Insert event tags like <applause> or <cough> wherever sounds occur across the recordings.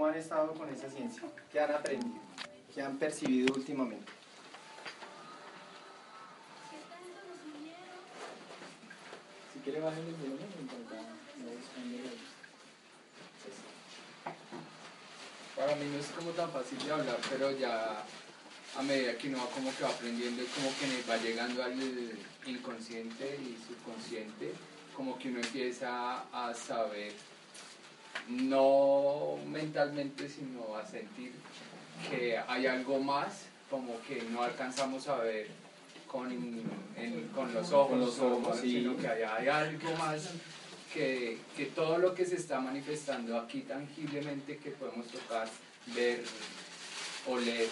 ¿Cómo han estado con esa ciencia? ¿Qué han aprendido? ¿Qué han percibido últimamente? Si quiere bajar el volumen, no Para mí no es como tan fácil de hablar, pero ya a medida que uno va como que va aprendiendo, como que va llegando al inconsciente y subconsciente, como que uno empieza a saber, no mentalmente, sino a sentir que hay algo más, como que no alcanzamos a ver con, con los ojos, los ojos sino que hay, hay algo más que, que, todo lo que se está manifestando aquí tangiblemente que podemos tocar, ver, oler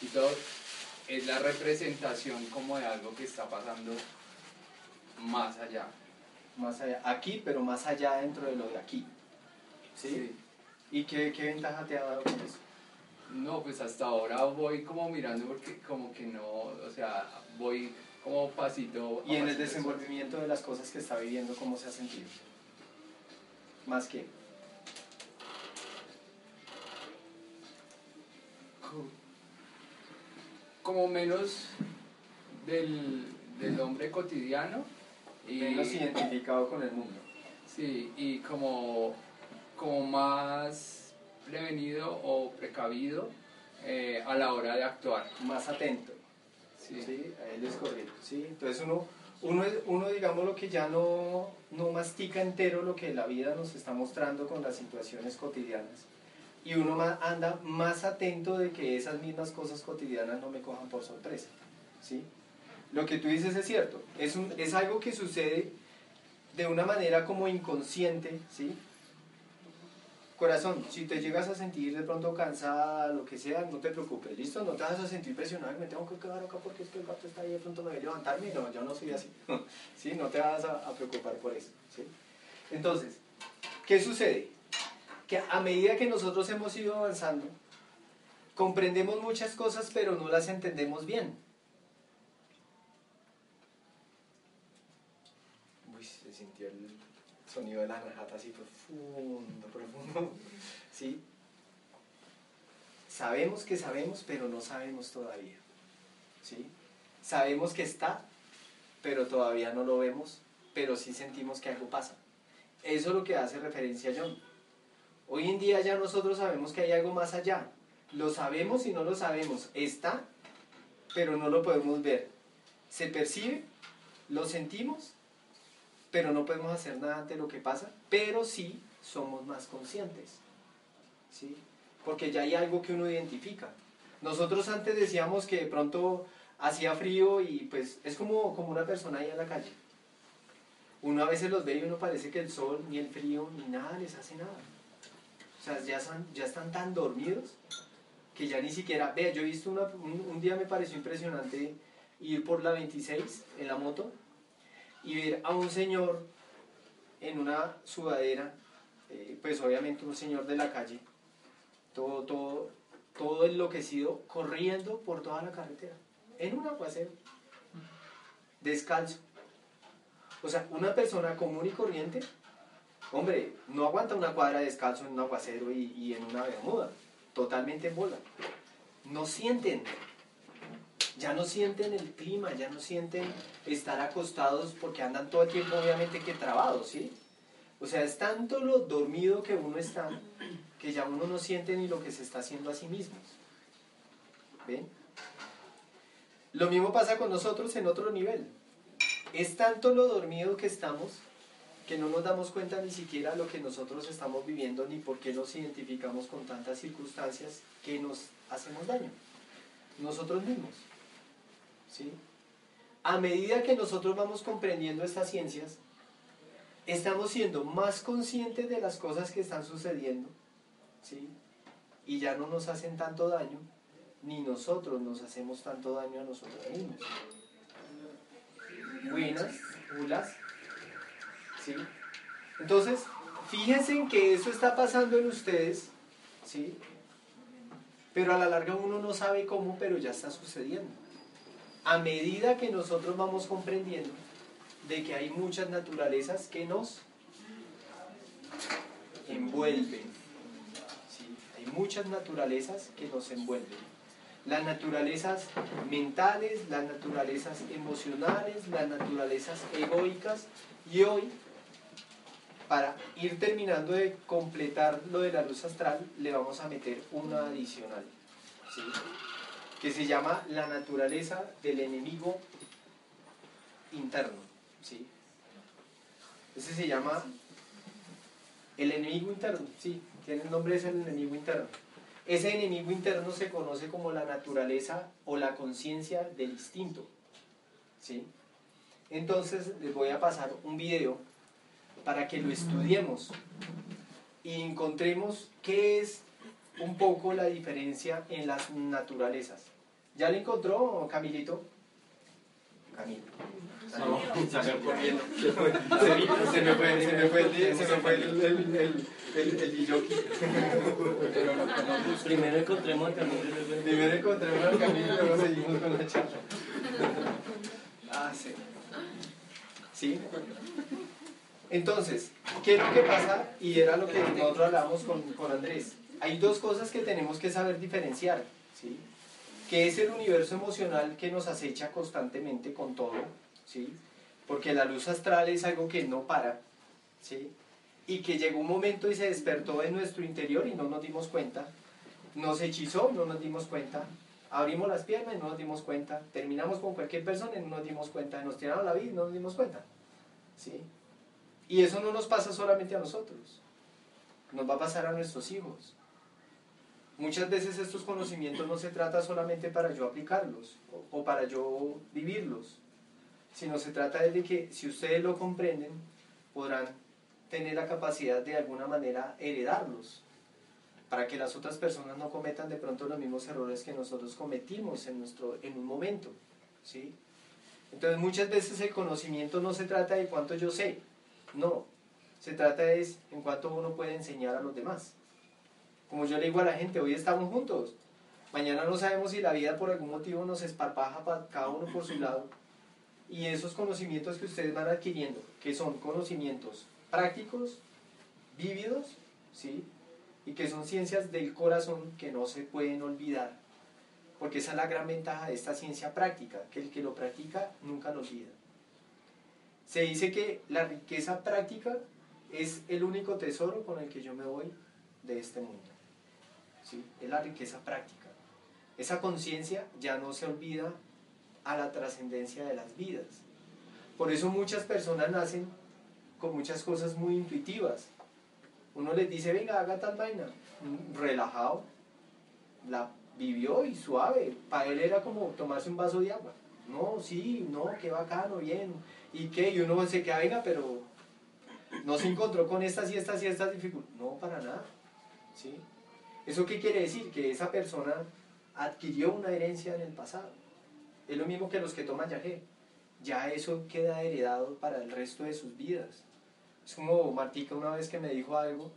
y todo es la representación como de algo que está pasando más allá. Más allá, aquí, pero más allá dentro de lo de aquí. ¿Sí? ¿Y qué, qué ventaja te ha dado con eso? No, pues hasta ahora voy como mirando porque como que no, o sea, voy como pasito. ¿Y en el desenvolvimiento de las cosas que está viviendo, cómo se ha sentido? ¿Más que? Como menos del, del hombre cotidiano. Y menos identificado con el mundo. Sí, y como, como más prevenido o precavido eh, a la hora de actuar. Más atento. Sí. ¿sí? A él es correcto. ¿sí? Entonces uno, uno, uno, digamos, lo que ya no, no mastica entero lo que la vida nos está mostrando con las situaciones cotidianas. Y uno anda más atento de que esas mismas cosas cotidianas no me cojan por sorpresa. ¿sí? Lo que tú dices es cierto. Es, un, es algo que sucede de una manera como inconsciente, ¿sí? Corazón, si te llegas a sentir de pronto cansada, lo que sea, no te preocupes, ¿listo? No te vas a sentir presionado, me tengo que quedar acá porque es que el gato está ahí, de pronto me voy a levantarme. No, yo no soy así, <laughs> ¿sí? No te vas a, preocupar por eso. Entonces, ¿qué sucede? Que a medida que nosotros hemos ido avanzando, comprendemos muchas cosas, pero no las entendemos bien. Uy, se sintió el sonido de la najata así profundo, profundo. <laughs> ¿Sí? Sabemos que sabemos, pero no sabemos todavía. ¿Sí? Sabemos que está, pero todavía no lo vemos, pero sí sentimos que algo pasa. Eso es lo que hace referencia a John. Hoy en día ya nosotros sabemos que hay algo más allá. Lo sabemos y no lo sabemos. Está, pero no lo podemos ver. Se percibe, lo sentimos, pero no podemos hacer nada ante lo que pasa, pero sí somos más conscientes. ¿sí? Porque ya hay algo que uno identifica. Nosotros antes decíamos que de pronto hacía frío y pues es como, como una persona ahí en la calle. Uno a veces los ve y uno parece que el sol, ni el frío, ni nada les hace nada. O sea, ya están, ya están tan dormidos que ya ni siquiera... Vea, yo he visto una, un, un día me pareció impresionante ir por la 26 en la moto y ver a un señor en una sudadera, eh, pues obviamente un señor de la calle, todo, todo, todo enloquecido, corriendo por toda la carretera, en un aguacero, descalzo. O sea, una persona común y corriente, hombre, no aguanta una cuadra descalzo en un aguacero y, y en una bermuda, totalmente en bola. No sienten ya no sienten el clima, ya no sienten estar acostados porque andan todo el tiempo obviamente que trabados, ¿sí? O sea, es tanto lo dormido que uno está que ya uno no siente ni lo que se está haciendo a sí mismo. ¿Ven? Lo mismo pasa con nosotros en otro nivel. Es tanto lo dormido que estamos que no nos damos cuenta ni siquiera lo que nosotros estamos viviendo ni por qué nos identificamos con tantas circunstancias que nos hacemos daño. Nosotros mismos. ¿Sí? A medida que nosotros vamos comprendiendo estas ciencias, estamos siendo más conscientes de las cosas que están sucediendo, ¿sí? Y ya no nos hacen tanto daño, ni nosotros nos hacemos tanto daño a nosotros mismos. Buenas, bulas, ¿sí? Entonces, fíjense en que eso está pasando en ustedes, ¿sí? Pero a la larga uno no sabe cómo, pero ya está sucediendo a medida que nosotros vamos comprendiendo de que hay muchas naturalezas que nos envuelven. Hay muchas naturalezas que nos envuelven. Las naturalezas mentales, las naturalezas emocionales, las naturalezas egoicas. Y hoy, para ir terminando de completar lo de la luz astral, le vamos a meter una adicional, ¿sí? Que se llama la naturaleza del enemigo interno. ¿sí? Ese se llama el enemigo interno, sí, tiene el nombre es el enemigo interno. Ese enemigo interno se conoce como la naturaleza o la conciencia del instinto. ¿sí? Entonces les voy a pasar un video para que lo estudiemos y encontremos qué es un poco la diferencia en las naturalezas. ¿Ya lo encontró, Camilito? Camilo. No, se corriendo. Se me fue, se me fue, el, se me fue el, el, el, el, el Primero encontremos al Camilo. Primero encontremos al Camilo y luego seguimos con la charla. Ah, sí. ¿Sí? Entonces, ¿qué es lo que pasa? Y era lo que nosotros hablábamos con, con Andrés. Hay dos cosas que tenemos que saber diferenciar. ¿sí? que es el universo emocional que nos acecha constantemente con todo, ¿sí? porque la luz astral es algo que no para, ¿sí? y que llegó un momento y se despertó en nuestro interior y no nos dimos cuenta, nos hechizó, no nos dimos cuenta, abrimos las piernas y no nos dimos cuenta, terminamos con cualquier persona y no nos dimos cuenta, nos tiraron la vida y no nos dimos cuenta. ¿sí? Y eso no nos pasa solamente a nosotros, nos va a pasar a nuestros hijos, Muchas veces estos conocimientos no se trata solamente para yo aplicarlos o, para yo vivirlos, sino se trata de que si ustedes lo comprenden, podrán tener la capacidad de alguna manera heredarlos, para que las otras personas no cometan de pronto los mismos errores que nosotros cometimos en, nuestro, en un momento. ¿sí? Entonces muchas veces el conocimiento no se trata de cuánto yo sé, no, se trata de en cuánto uno puede enseñar a los demás. Como yo le digo a la gente, hoy estamos juntos. Mañana no sabemos si la vida por algún motivo nos esparpaja para cada uno por su lado. Y esos conocimientos que ustedes van adquiriendo, que son conocimientos prácticos, vívidos, ¿sí? Y que son ciencias del corazón que no se pueden olvidar. Porque esa es la gran ventaja de esta ciencia práctica, que el que lo practica nunca lo olvida. Se dice que la riqueza práctica es el único tesoro con el que yo me voy de este mundo es la riqueza práctica. Esa conciencia ya no se olvida a la trascendencia de las vidas. Por eso muchas personas nacen con muchas cosas muy intuitivas. Uno les dice, venga, haga tal vaina, relajado, la vivió y suave. Para él era como tomarse un vaso de agua. No, sí, no, qué bacano, bien. ¿Y qué? Y uno se queda, venga, pero no se encontró con estas y estas y estas dificultades. No, para nada. ¿sí? ¿Eso qué quiere decir? Que esa persona adquirió una herencia en el pasado. Es lo mismo que los que toman yagé. Ya eso queda heredado para el resto de sus vidas. Es como Martica una vez que me dijo algo,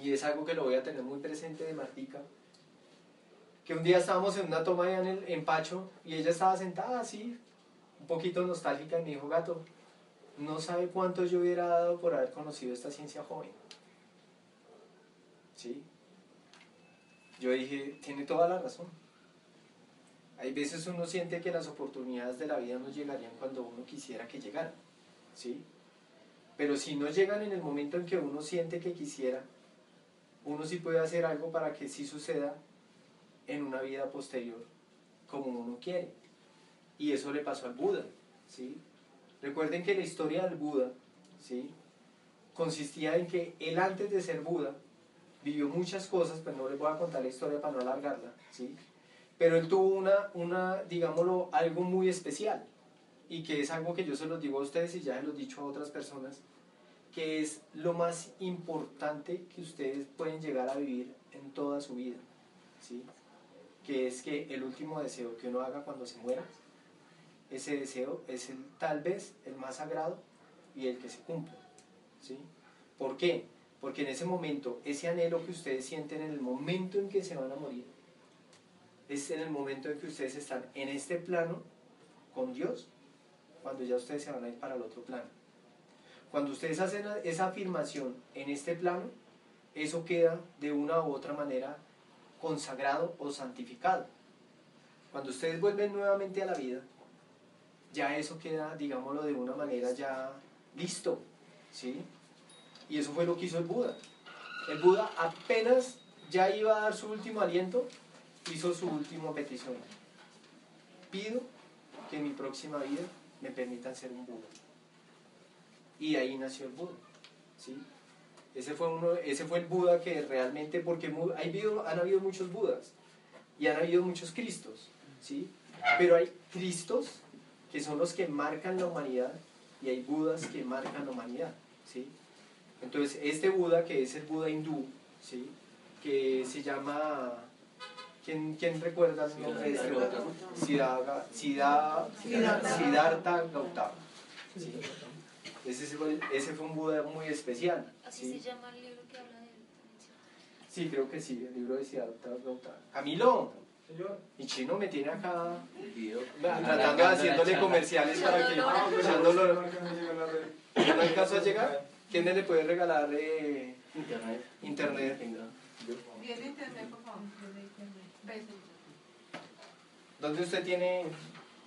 y es algo que lo voy a tener muy presente de Martica, que un día estábamos en una toma en el empacho y ella estaba sentada así, un poquito nostálgica, y me dijo, gato, no sabe cuánto yo hubiera dado por haber conocido esta ciencia joven. ¿Sí? Yo dije, tiene toda la razón. Hay veces uno siente que las oportunidades de la vida no llegarían cuando uno quisiera que llegaran, ¿sí? Pero si no llegan en el momento en que uno siente que quisiera, uno sí puede hacer algo para que sí suceda en una vida posterior como uno quiere. Y eso le pasó al Buda, ¿sí? Recuerden que la historia del Buda, ¿sí? Consistía en que él antes de ser Buda vivió muchas cosas, pero no les voy a contar la historia para no alargarla, ¿sí? Pero él tuvo una, una, digámoslo, algo muy especial, y que es algo que yo se los digo a ustedes y ya se los he dicho a otras personas, que es lo más importante que ustedes pueden llegar a vivir en toda su vida, ¿sí? Que es que el último deseo que uno haga cuando se muera, ese deseo es el, tal vez el más sagrado y el que se cumple, ¿sí? ¿Por qué? Porque en ese momento, ese anhelo que ustedes sienten en el momento en que se van a morir, es en el momento en que ustedes están en este plano con Dios, cuando ya ustedes se van a ir para el otro plano. Cuando ustedes hacen esa afirmación en este plano, eso queda de una u otra manera consagrado o santificado. Cuando ustedes vuelven nuevamente a la vida, ya eso queda, digámoslo, de una manera ya listo, ¿sí? Y eso fue lo que hizo el Buda. El Buda apenas ya iba a dar su último aliento, hizo su última petición. Pido que en mi próxima vida me permitan ser un Buda. Y ahí nació el Buda, ¿sí? Ese fue, uno, ese fue el Buda que realmente, porque hay han habido muchos Budas y han habido muchos Cristos, ¿sí? Pero hay Cristos que son los que marcan la humanidad y hay Budas que marcan la humanidad, ¿sí? Entonces, este Buda, que es el Buda hindú, ¿sí? Que se llama... ¿Quién, quién recuerda el nombre de este Buda? Siddhartha Gautama. ¿sí? Ese fue, ese fue un Buda muy especial. ¿Así se llama el libro que habla de él? Sí, creo que sí, el libro de Siddhartha Gautama. Camilo, señor, mi chino me tiene acá tratando de haciéndole comerciales para que. ¿No alcanzó a llegar? ¿Quién le puede regalar eh, Internet. internet? Bien internet, por favor. ¿Dónde usted tiene,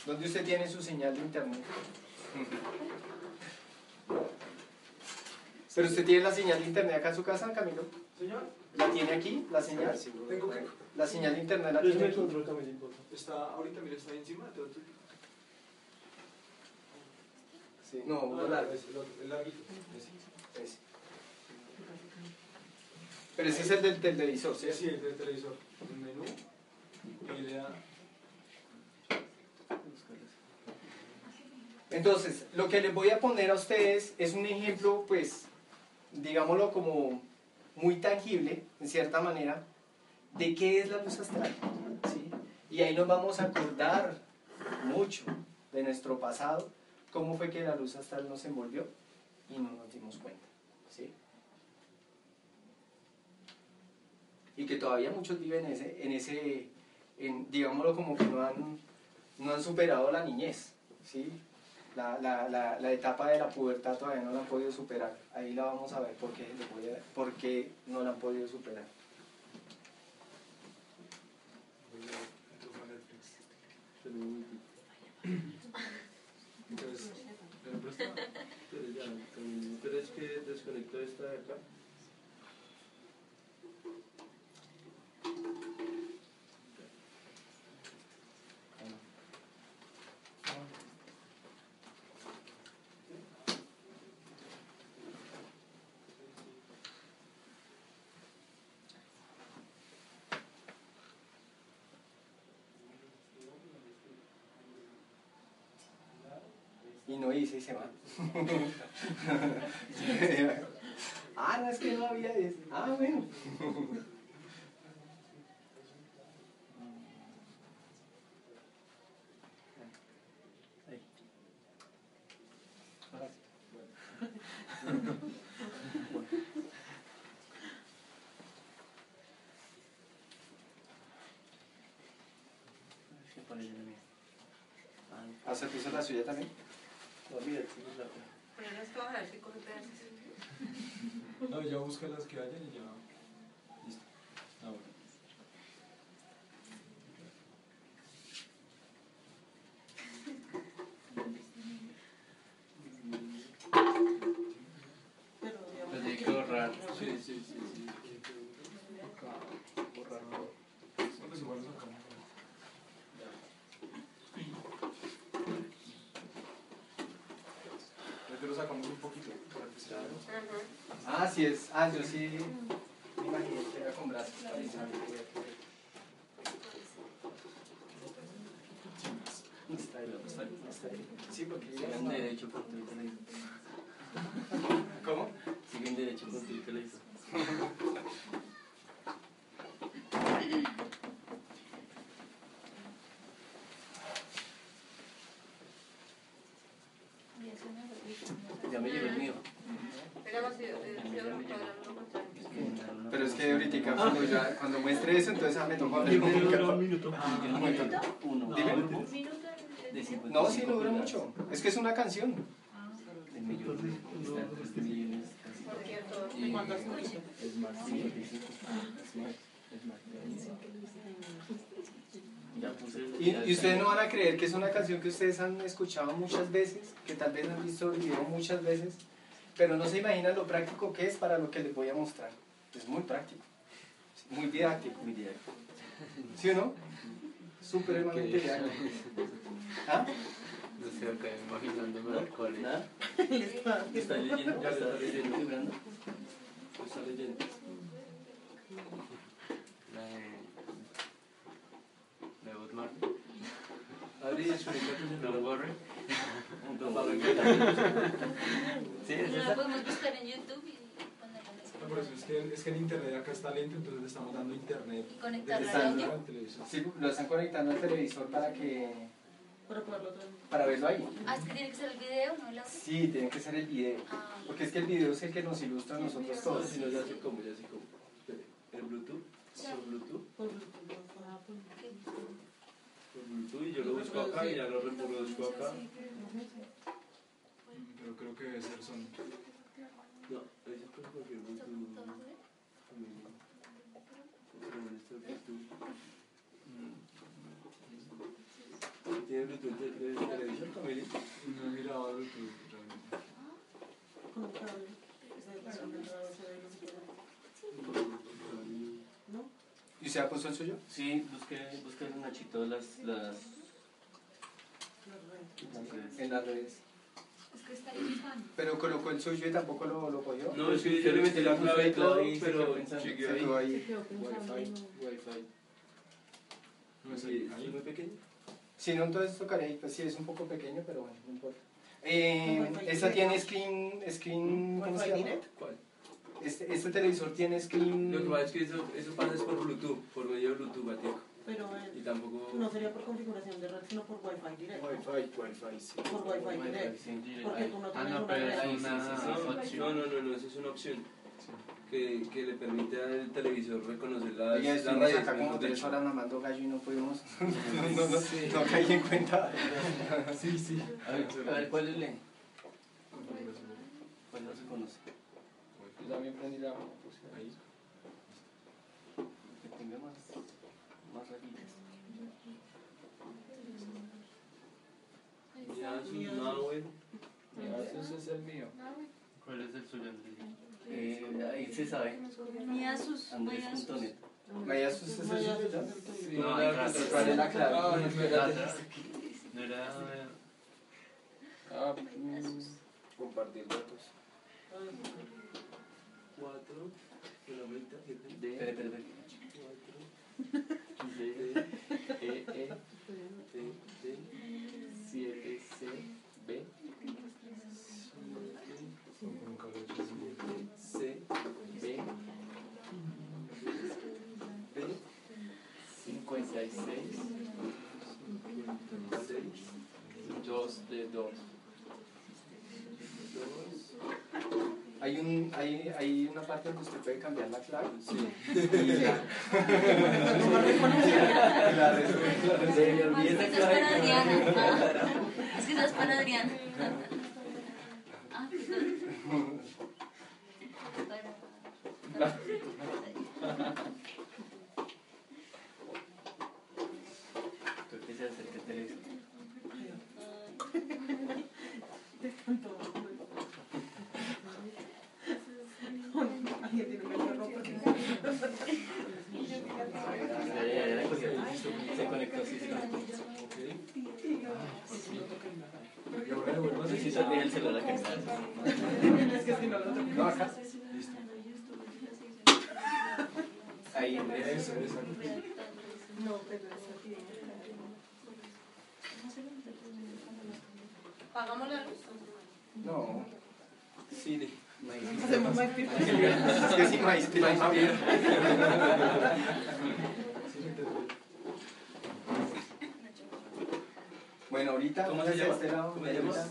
dónde usted tiene su señal de internet? <laughs> Pero usted tiene la señal de internet acá en su casa, Camilo. Señor, ¿La tiene aquí, la señal? tengo que. La señal de internet la tiene aquí. control también, Está, ahorita, mira, está ahí encima. te lo- Sí. No, Ah, uno largo. es el otro, el larguito. Ese. Pero ese es el del televisor, Sí, ¿sí? el del televisor. El menú. Y le da. Entonces, lo que les voy a poner a ustedes es un ejemplo, pues, digámoslo como muy tangible, en cierta manera, de qué es la luz astral. ¿sí? Y ahí nos vamos a acordar mucho de nuestro pasado, cómo fue que la luz astral nos envolvió y no nos dimos cuenta. ¿sí? Y que todavía muchos viven en ese, en ese en, digámoslo como que no han, no han superado la niñez. ¿sí? La, la, la, etapa de la pubertad todavía no la han podido superar. Ahí la vamos a ver por qué, por qué no la han podido superar. Entonces, ¿me lo presta? Pero ya, con- pero es que desconectó esta de acá. Se va. <laughs> ah, no, es que no había. Ah, bueno. Ahí. Ahora sí. ¿Qué pone en el mío? Ah, ¿Ah, se puso la suya también? La Pero no es que vamos a ver si coge pedazos. No, ya busca las que hayan y ya. Listo. Ah, bueno. Lo tiene que borrar. Sí, sí, sí, sí. Borrarlo. Pues igual lo sacamos. Ya te lo sacamos un poquito para que se Ah, sí es. Ah, yo sí. Me imaginé que era con brazos. Está. Sí, porque Sigan derecho con tu televisor. ¿Cómo? Siguen derecho con tu televisor. Ya me llegó el mío. Pero si cuadrarlo lo contrario. Es que me daron una Pero es que promoción. ahorita cuando, ya, cuando muestre eso, entonces ah, me toca hablar con mi cara. minuto. un minuto. Uno. Dime. ¿Un minuto de- De 55 No, sí, no dura mucho. Es que es una canción. El millón. Está en 3 millones. casi. Por cierto, Y- ¿Cuánto has escuchado? Smart TV. Smart, Smart TV. Ya puse. Y, y ustedes no van a creer que es una canción que ustedes han escuchado muchas veces, que tal vez han visto el video muchas veces, pero no se imaginan lo práctico que es para lo que les voy a mostrar. Es muy práctico, muy didáctico. Muy directo. ¿Sí o no? Supremamente ¿Qué? didáctico. ¿Ah? No sé, acá imaginándome el cole. ¿Nada? Está- <laughs> ¿Está leyendo? Ya ¿Está leyendo. vibrando? Está leyendo. La de. La de Marley. Adri, desconecta tu Don't celular. worry. Sí, es La esa. podemos buscar en YouTube por eso es que, es que el internet acá está lento, entonces le estamos dando internet. Y conectarla desde al televisor. Sí, lo están conectando al televisor para que Para para verlo ahí. Ah, es que tiene que ser el video, no el audio. Sí, tiene que ser el video. Ah, Porque es que el video es el que nos ilustra a nosotros No, todos. si no, ya sé cómo, ya sé cómo. ¿El Bluetooth? ¿Por Bluetooth? Por Bluetooth, por- Por Bluetooth y yo lo busco acá y ya lo reproduzco acá. Pero creo que debe ser son. No, ese es por cualquier Bluetooth. Pero este Bluetooth. ¿Tiene Bluetooth de de televisor, Camila? No he mirado Bluetooth realmente. con un cable. Ese es el cable, ese de los- ¿No? ¿Y usted ha puesto el suyo? Sí, busqué, busqué en Nachito las, las. En las redes. es que está ahí. Pero colocó el suyo y tampoco lo, lo cogió. No, es que yo le metí la clave y todo, y se pero quedó pensando. siguió Se ahí. quedó ahí. Wi-Fi. Wi-Fi. No es Sí, ahí. ¿Es muy pequeño? Si no, entonces tocaría ahí. Pues sí, es un poco pequeño, pero bueno, no importa. Eh, esta tiene screen, screen, ¿cómo se llama? ¿Cuál? Este, este televisor tiene screen. Lo que pasa es que eso, eso pasa es por Bluetooth, por medio de Bluetooth, Batico. Pero Y eh, tampoco... no sería por configuración de red, sino por Wi-Fi directo. Wi-Fi, Wi-Fi, sí. Por Wi-Fi directo. Sí. Porque tú no Ah, no, una pero red. es Ahí sí, una sí, sí. No, opción. no, no, no, eso es una opción que, que le permite al televisor reconocer las, Ya las estuvimos radios. acá como tres horas mamando gallo y no pudimos. <laughs> no, no, no, no caí en cuenta. Sí, sí. A ver, a ver, ¿cuál es? Configuración. ¿Cuál no se conoce? Yo también prendí la puse Ahí. Que tenga más, más rayitas. Ya, su Nahue. Ya, ese es el mío. ¿Cuál es el suyo, Andrés? Eh, ahí se sabe. Ni Asus, no Asus. Andrés.net. Maya, ¿eso es el suyo? Sí. No, No, pues, ¿Cuál es la clave? Ah, no, espérate. No era. Ah, mm, Compartir datos. 4, kilómetros, D. Espera, espera, espera. 4, d E, E, T, T, 7, C, B. 7, C, B. B. 56. 2 de 2. 2. Hay, un, hay, hay una parte donde usted puede cambiar la clave. Sí. <laughs> Y la, la es que esa eso es para. <laughs> Ah, que para Adriana. Ah, perdón. Para- Creo que se acerca el televisor. Alguien tiene que hacerlo porque Ya, ya, ya la cogió. Se conectó, sí, se conectó. Y ahora le vuelvo a Sí, sí, hacer. sale el celular que está. es que si no lo otro. No, acá. Listo. Ahí, Eso, eso. No, pero es aquí. ¿Pagamos la luz? No. Cine. Hacemos. Es que. Sí. Bueno, ahorita. ¿Cómo se llama? este lado, ¿Cómo se llama? ahorita.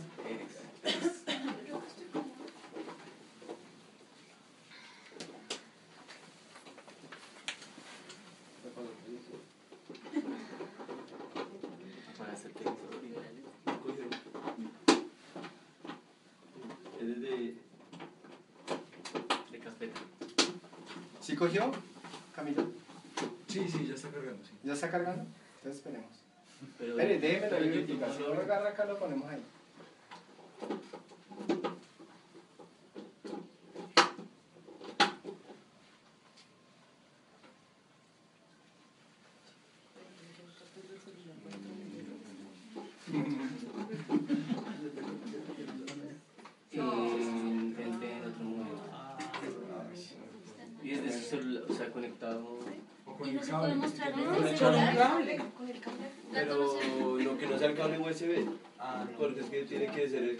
¿Sí cogió, Camilo? Sí, sí, ya está cargando, sí. ¿Ya está cargando? Entonces esperemos. Pero, Espere, déjeme la. Si no lo agarra acá, lo ponemos ahí. Thank you.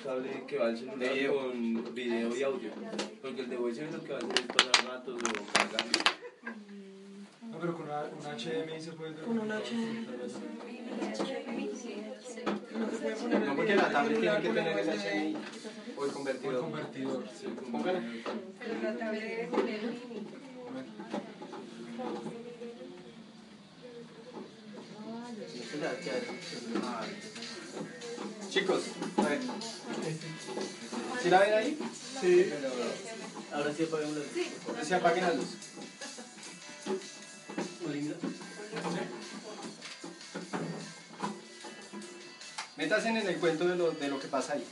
Cable que va al celular con video y audio. Porque el de USB lo que va a hacer es pasar ratos o cargando. No, pero con una, un HDMI se puede Con un HDMI. Sí. No porque la tablet tiene que tener el. HDMI o el O el convertidor. convertidor. Sí, Póngale. Pero la tablet debe tener mini. Ah, Chicos, a ver. ¿Sí la ven ahí? Sí. Pero Ahora sí apagamos la luz. se apaguen las luces. Linda. Métanse en el cuento de lo, de lo que pasa ahí.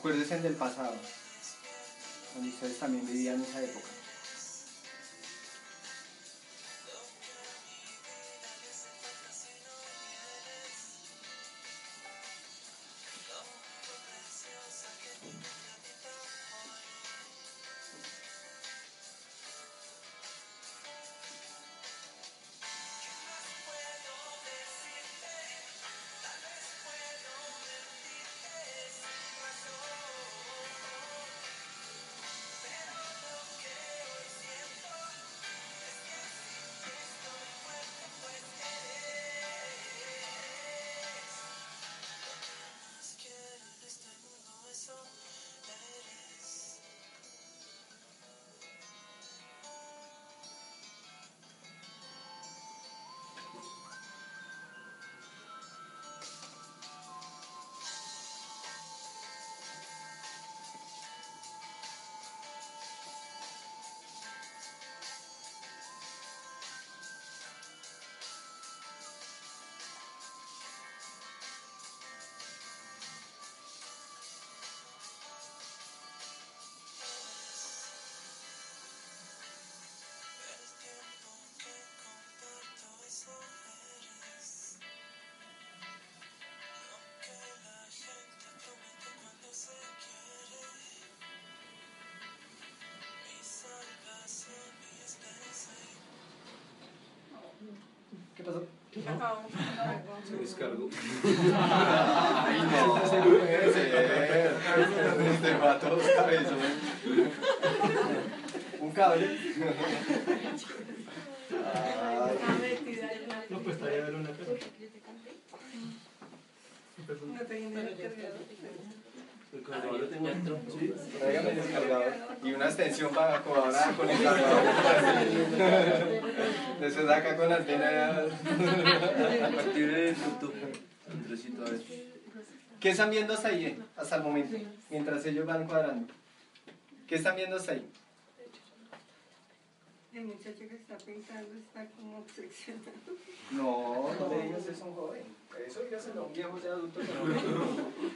Acuérdense del pasado, cuando ustedes también vivían esa época. Pasó? Se descargó. Ay, no, puede ser. Este vato es cabezón. Un cable. No, pues estaría ver una cosa. No tenía el cargador. El cargador lo tengo dentro. Sí. tráigame el descargador y una extensión para acomodar con el cargador. <laughs> <laughs> Después acá con la antena. A partir de YouTube. Andresito, a ver. ¿Qué están viendo hasta ahí, eh? hasta el momento? Mientras ellos van cuadrando. ¿Qué están viendo hasta ahí? El muchacho que está pintando está como obsesionado. No, no eso a un joven. Eso dígaselo a un viejo ya adulto.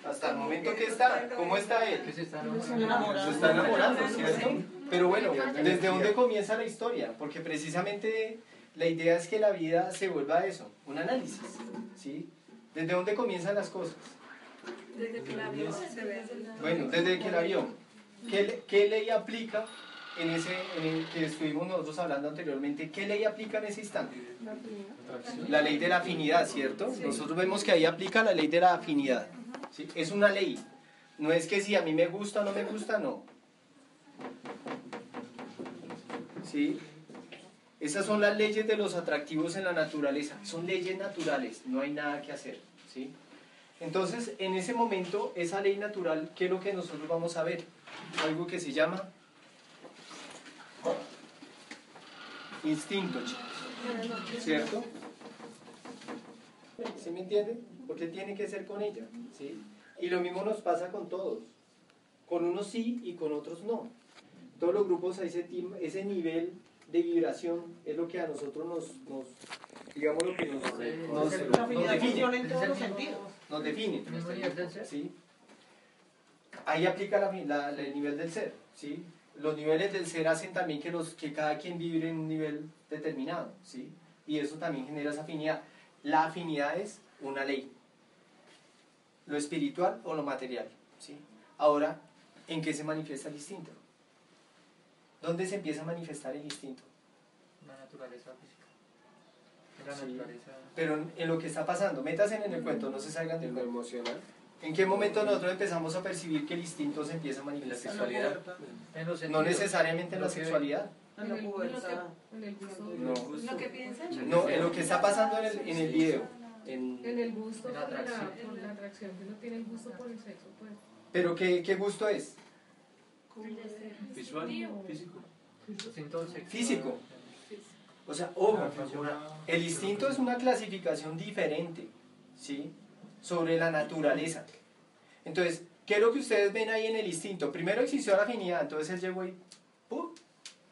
Hasta el momento que está, ¿cómo está él? Que se está Se está enamorando, ¿cierto? Pero bueno, ¿desde dónde comienza la historia? Porque precisamente la idea es que la vida se vuelva eso, un análisis, ¿sí? ¿Desde dónde comienzan las cosas? Desde que la vio se ve. Bueno, desde que la vio. ¿Qué, qué ley aplica en ese en el que estuvimos nosotros hablando anteriormente? ¿Qué ley aplica en ese instante? La ley de la afinidad, ¿cierto? Nosotros vemos que ahí aplica la ley de la afinidad. ¿sí? Es una ley. No es que si a mí me gusta o no me gusta, no. ¿Sí? Esas son las leyes de los atractivos en la naturaleza. Son leyes naturales, no hay nada que hacer. ¿sí? Entonces, en ese momento, esa ley natural, ¿qué es lo que nosotros vamos a ver? Algo que se llama instinto. ¿Cierto? ¿Sí me entienden? Porque tiene que ser con ella. ¿sí? Y lo mismo nos pasa con todos. Con unos sí y con otros no. Todos los grupos a ese, ese nivel de vibración es lo que a nosotros nos, nos digamos, lo que nos, nos, nos define. en todos los sentidos. Nos define. ¿sí? Ahí aplica la, la- la- el nivel del ser, ¿sí? Los niveles del ser hacen también que, los, que cada quien vibre en un nivel determinado, ¿sí? Y eso también genera esa afinidad. La afinidad es una ley, lo espiritual o lo material, ¿sí? Ahora, ¿en qué se manifiesta el instinto? ¿Dónde se empieza a manifestar el instinto? La naturaleza física. La Sí. naturaleza. Pero en, en lo que está pasando, métanse en el cuento, no se salgan del En lo cuento. emocional, ¿En qué momento nosotros empezamos a percibir que el instinto se empieza a en la manifestar? sexualidad. En los No necesariamente en la sexualidad. En la pubertad. En el gusto, No. Lo que piensan. No, en lo que está pasando en el, en el video. en En- el gusto, En la por la, atracción. la atracción que uno tiene el gusto por el sexo, pues. pero ¿qué, ¿qué gusto es? Visual, físico. Físico. O sea, ojo, el instinto es una clasificación diferente, ¿sí? Sobre la naturaleza. Entonces, ¿qué es lo que ustedes ven ahí en el instinto? Primero existió la afinidad, entonces él llegó y ¡pum!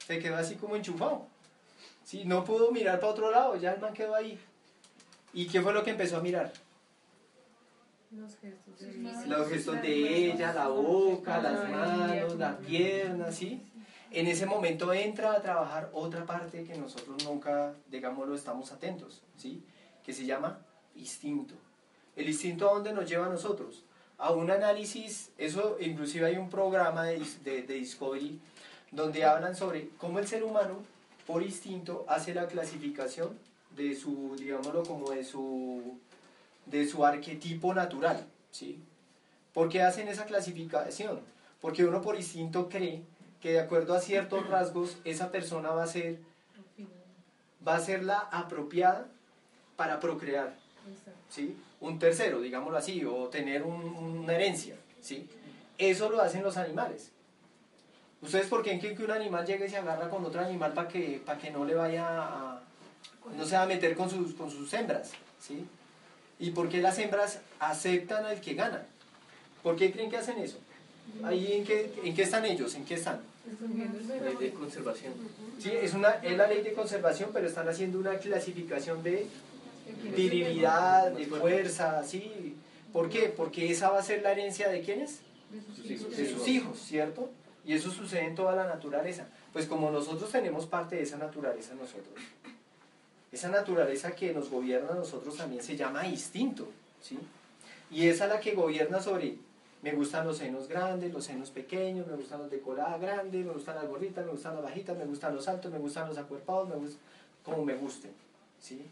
se quedó así como enchufado. ¿sí? No pudo mirar para otro lado, ya el man quedó ahí. ¿Y qué fue lo que empezó a mirar? Los gestos de Los gestos de ella, la boca, las manos, las piernas, ¿sí? En ese momento entra a trabajar otra parte que nosotros nunca, digámoslo, estamos atentos, ¿sí? Que se llama instinto. ¿El instinto a dónde nos lleva a nosotros? A un análisis, eso inclusive hay un programa de, de, de Discovery donde hablan sobre cómo el ser humano, por instinto, hace la clasificación de su, digámoslo, como de su, de su arquetipo natural, ¿sí? ¿Por qué hacen esa clasificación? Porque uno por instinto cree que de acuerdo a ciertos rasgos esa persona va a ser, va a ser la apropiada para procrear, ¿sí? Un tercero, digámoslo así, o tener un- una herencia, ¿sí? Eso lo hacen los animales. ¿Ustedes por qué creen que un animal llegue y se agarra con otro animal para que, para que no le vaya a, no se va a meter con sus, con sus hembras, ¿sí? ¿Y por qué las hembras aceptan al que gana? ¿Por qué creen que hacen eso? ¿Ahí en qué, en qué están ellos? ¿En qué están? Ley de conservación. Sí, es, una, es la ley de conservación, pero están haciendo una clasificación de virilidad, de fuerza, ¿sí? ¿Por qué? Porque esa va a ser la herencia de quiénes? De sus hijos, ¿cierto? Y eso sucede en toda la naturaleza. Pues como nosotros tenemos parte de esa naturaleza nosotros, esa naturaleza que nos gobierna a nosotros también se llama instinto, ¿sí? Y esa la que gobierna sobre, me gustan los senos grandes, los senos pequeños, me gustan los de colada grande, me gustan las gorditas, me gustan las bajitas, me gustan los altos, me gustan los acuerpados, me gustan como me gusten, ¿sí?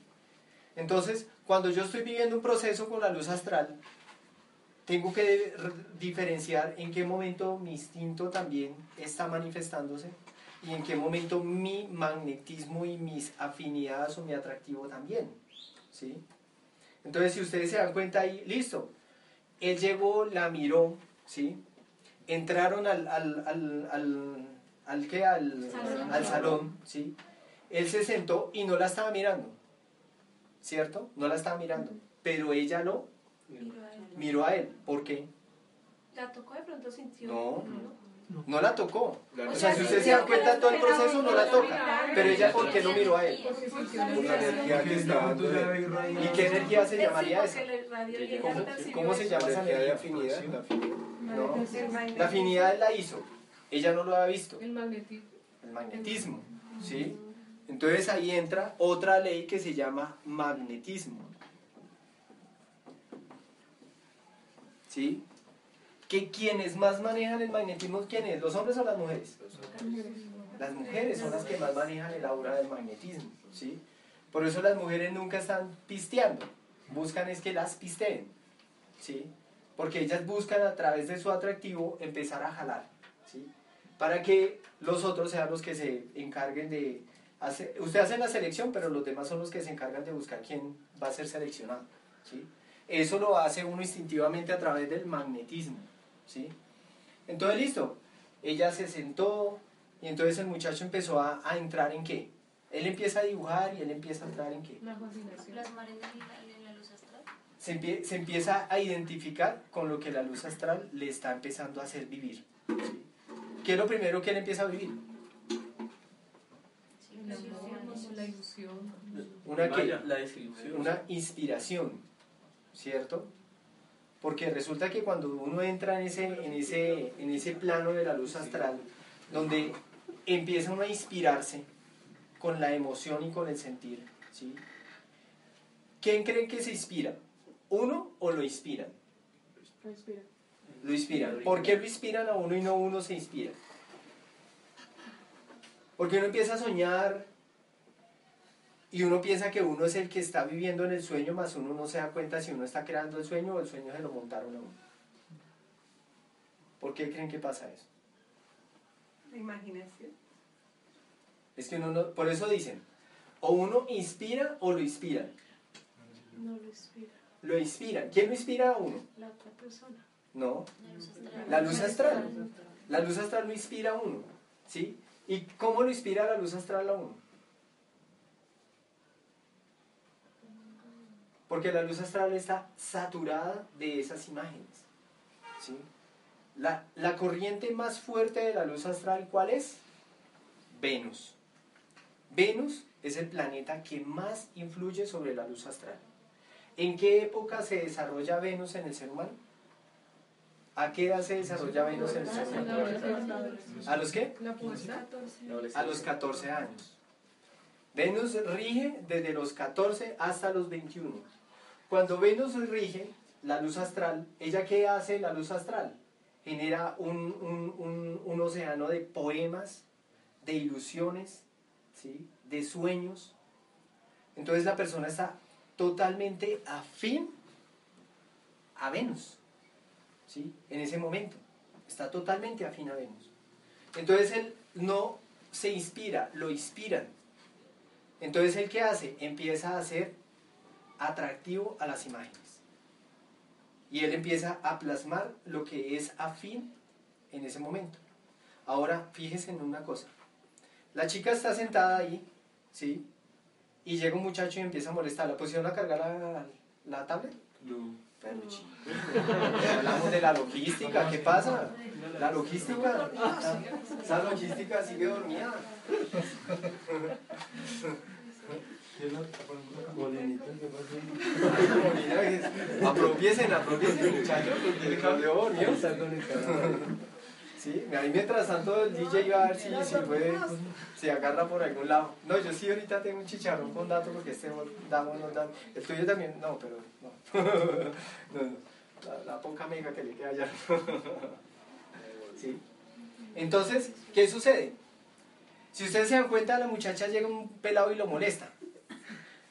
Entonces, cuando yo estoy viviendo un proceso con la luz astral, tengo que diferenciar en qué momento mi instinto también está manifestándose y en qué momento mi magnetismo y mis afinidades o mi atractivo también. ¿sí? Entonces, si ustedes se dan cuenta ahí, listo, él llegó, la miró, ¿sí? entraron al, al, al, al, al, ¿qué? al, Salón. al salón, ¿sí? él se sentó y no la estaba mirando, ¿cierto? No la estaba mirando, pero ella lo miró a él. ¿Por qué? La tocó de pronto sintió. No. No la tocó. O sea, si ustedes se dan cuenta, todo el proceso no la toca. Pero ella, ¿por qué no miró a él? Por la energía que está dando. ¿Y qué energía se llamaría esa? ¿Cómo, cómo se llama La esa energía de afinidad. La afinidad. No. La afinidad él la hizo. Ella no lo había visto. El magnetismo. El magnetismo. ¿Sí? Entonces ahí entra otra ley que se llama magnetismo. ¿Sí? Que quienes más manejan el magnetismo, ¿quiénes? ¿Los hombres o las mujeres? Las mujeres son las que más manejan el aura del magnetismo, ¿sí? Por eso las mujeres nunca están pisteando, buscan es que las pisteen, ¿sí? Porque ellas buscan a través de su atractivo empezar a jalar, ¿sí? Para que los otros sean los que se encarguen de, Hace, usted hace la selección, pero los demás son los que se encargan de buscar quién va a ser seleccionado. ¿sí? Eso lo hace uno instintivamente a través del magnetismo. ¿Sí? Entonces, listo. Ella se sentó y entonces el muchacho empezó a, a entrar en qué. Él empieza a dibujar y él empieza a entrar en qué. La fascinación. Plasmar en la, en la luz astral. Se, empie- se empieza a identificar con lo que la luz astral le está empezando a hacer vivir. ¿sí? ¿Qué es lo primero que él empieza a vivir? La ilusión. Una que, Maya, la desilusión. una inspiración, ¿cierto? Porque resulta que cuando uno entra en ese, en ese, en ese plano de la luz astral, donde empieza uno a inspirarse con la emoción y con el sentir, ¿sí? ¿Quién creen que se inspira? ¿Uno o lo inspiran? Lo inspiran. ¿Por qué lo inspiran a uno y no uno se inspira? Porque uno empieza a soñar y uno piensa que uno es el que está viviendo en el sueño, más uno no se da cuenta si uno está creando el sueño o el sueño se lo montaron a uno. ¿Por qué creen que pasa eso? La imaginación. Es que uno no, por eso dicen, o uno inspira o lo inspiran. No lo inspira. Lo inspiran. ¿Quién lo inspira a uno? La otra persona. No, La luz astral. la luz astral. La luz astral lo inspira a uno, ¿sí? ¿Y cómo lo inspira la luz astral a uno? Porque la luz astral está saturada de esas imágenes, ¿sí? La, la corriente más fuerte de la luz astral, ¿cuál es? Venus. Venus es el planeta que más influye sobre la luz astral. ¿En qué época se desarrolla Venus en el ser humano? ¿A qué edad se desarrolla Venus en el ser humano? ¿A los qué? A los 14 años. Venus rige desde los 14 hasta los 21. Cuando Venus rige la luz astral, ¿ella qué hace la luz astral? Genera un, un- un- un océano de poemas, de ilusiones, ¿sí? de sueños. Entonces la persona está totalmente afín a Venus. ¿sí? En ese momento. Está totalmente afín a Venus. Entonces él no se inspira, lo inspiran. Entonces él qué hace? Empieza a ser atractivo a las imágenes. Y él empieza a plasmar lo que es afín en ese momento. Ahora, fíjese en una cosa. La chica está sentada ahí, ¿sí? Y llega un muchacho y empieza a molestarla. ¿Pusieron a cargar la, la tablet? No. Pero hablamos de la logística, ¿qué pasa? La logística, esa logística sigue dormida. Apropiesen, <laughs> apropiesen, muchachos, porque el conectada. Sí, ahí mientras tanto el DJ iba a ver si, si puede, se agarra por algún lado. No, yo sí ahorita tengo un chicharrón con datos porque este damos no da. El tuyo también, no, pero no. <laughs> no, no. La, la poca mega que le queda allá. <laughs> ¿Sí? Entonces, ¿qué sucede? Si ustedes se dan cuenta, la muchacha llega un pelado y lo molesta.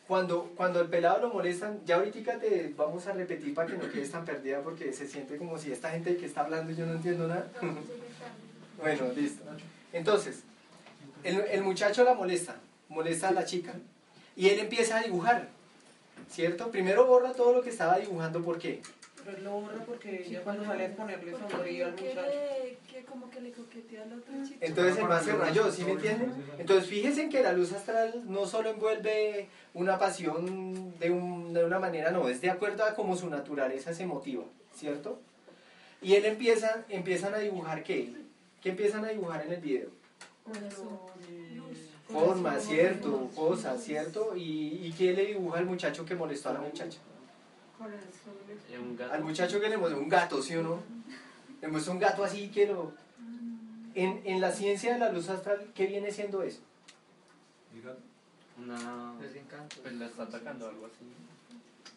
Cuando, cuando el pelado lo molestan, ya ahorita te vamos a repetir para que no quedes tan perdida porque se siente como si esta gente que está hablando yo no entiendo nada. bueno, listo. Entonces, el, el muchacho la molesta, molesta a la chica y él empieza a dibujar, ¿cierto? Primero borra todo lo que estaba dibujando, ¿por qué? Pero él lo borra porque ella cuando sale a ponerle sombrío al muchacho. que como que le coquetea a la otra chica. Entonces el man se rayó, ¿sí me entienden? Entonces fíjense en que la luz astral no solo envuelve una pasión de, un- de una manera, no, es de acuerdo a cómo su naturaleza se motiva, ¿cierto? Y él empieza, empiezan a dibujar ¿qué? ¿Qué empiezan a dibujar en el video? Formas, ¿cierto? Cosas, ¿cierto? ¿Y, y quién le dibuja al muchacho que molestó a la muchacha? Eh, un gato. Al muchacho que le mostró un gato, ¿sí o no? Le muestra un gato así que lo... En, en la ciencia de la luz astral, ¿qué viene siendo eso? Diga, Una. Desencanto. Pues la está atacando algo así.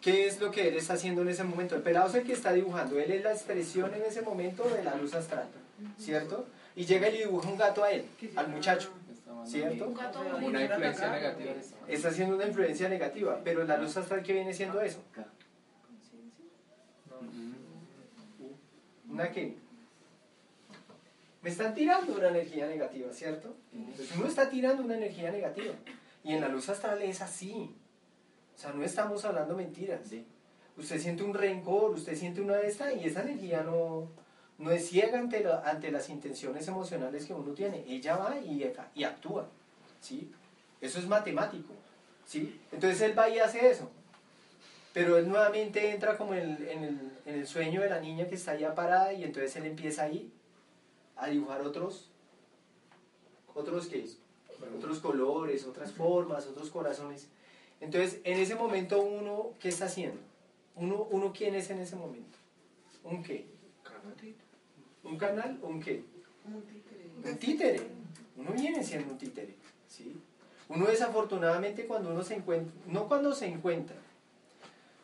¿Qué es lo que él está haciendo en ese momento? El pelado es el que está dibujando, él es la expresión en ese momento de la luz astral, ¿cierto? Y llega y le dibuja un gato a él, al muchacho, ¿cierto? Un gato Una influencia negativa. Está haciendo una influencia negativa, pero la luz astral, ¿qué viene siendo eso? ¿Una qué? Me están tirando una energía negativa, ¿cierto? Entonces uno está tirando una energía negativa. Y en la luz astral es así. O sea, no estamos hablando mentiras. Usted siente un rencor, usted siente una de estas y esa energía no, no es ciega ante, la- ante las intenciones emocionales que uno tiene. Ella va y, y actúa. ¿sí? Eso es matemático. ¿sí? Entonces él va y hace eso. Pero él nuevamente entra como en el, en, el, en el sueño de la niña que está allá parada y entonces él empieza ahí a dibujar otros, otros qué, otros colores, otras formas, otros corazones. Entonces, en ese momento uno, ¿qué está haciendo? Uno, uno ¿quién es en ese momento? ¿Un qué? ¿Un canal? ¿Un qué? Un títere. Un títere. Uno viene siendo un títere. ¿sí? Uno desafortunadamente cuando uno se encuentra, no cuando se encuentra,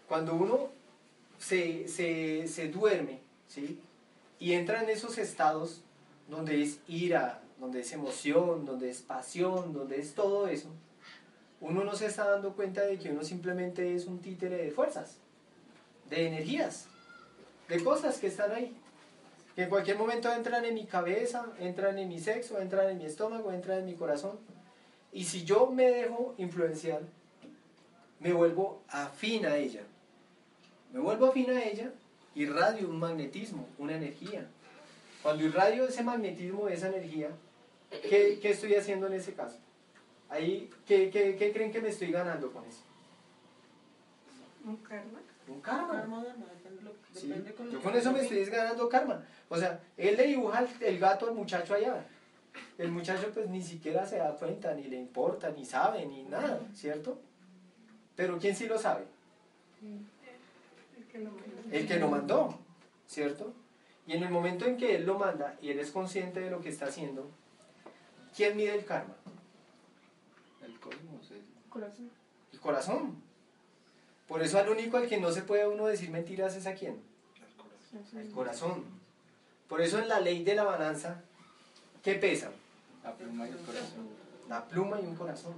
cuando uno se, se, se duerme, ¿sí? Y entra en esos estados donde es ira, donde es emoción, donde es pasión, donde es todo eso, uno no se está dando cuenta de que uno simplemente es un títere de fuerzas, de energías, de cosas que están ahí que en cualquier momento entran en mi cabeza, entran en mi sexo, entran en mi estómago, entran en mi corazón. Y si yo me dejo influenciar, me vuelvo afín a ella. Me vuelvo afín a ella, irradio un magnetismo, una energía. Cuando irradio ese magnetismo, esa energía, ¿qué, qué estoy haciendo en ese caso? Ahí, ¿qué, qué, qué creen que me estoy ganando con eso? Un karma. Un karma. Sí, con Yo con eso me estoy ganando karma. O sea, él le dibuja el, el gato al muchacho allá. El muchacho pues ni siquiera se da cuenta, ni le importa, ni sabe, ni nada, ¿cierto? Pero ¿quién sí lo sabe? El que lo mandó, ¿cierto? Y en el momento en que él lo manda y él es consciente de lo que está haciendo, ¿quién mide el karma? El cosmos, el- Corazón. El corazón. Por eso al único al que no se puede uno decir mentiras es a quién? El corazón. Por eso en la ley de la balanza, ¿qué pesa? la pluma y el corazón. La pluma y un corazón.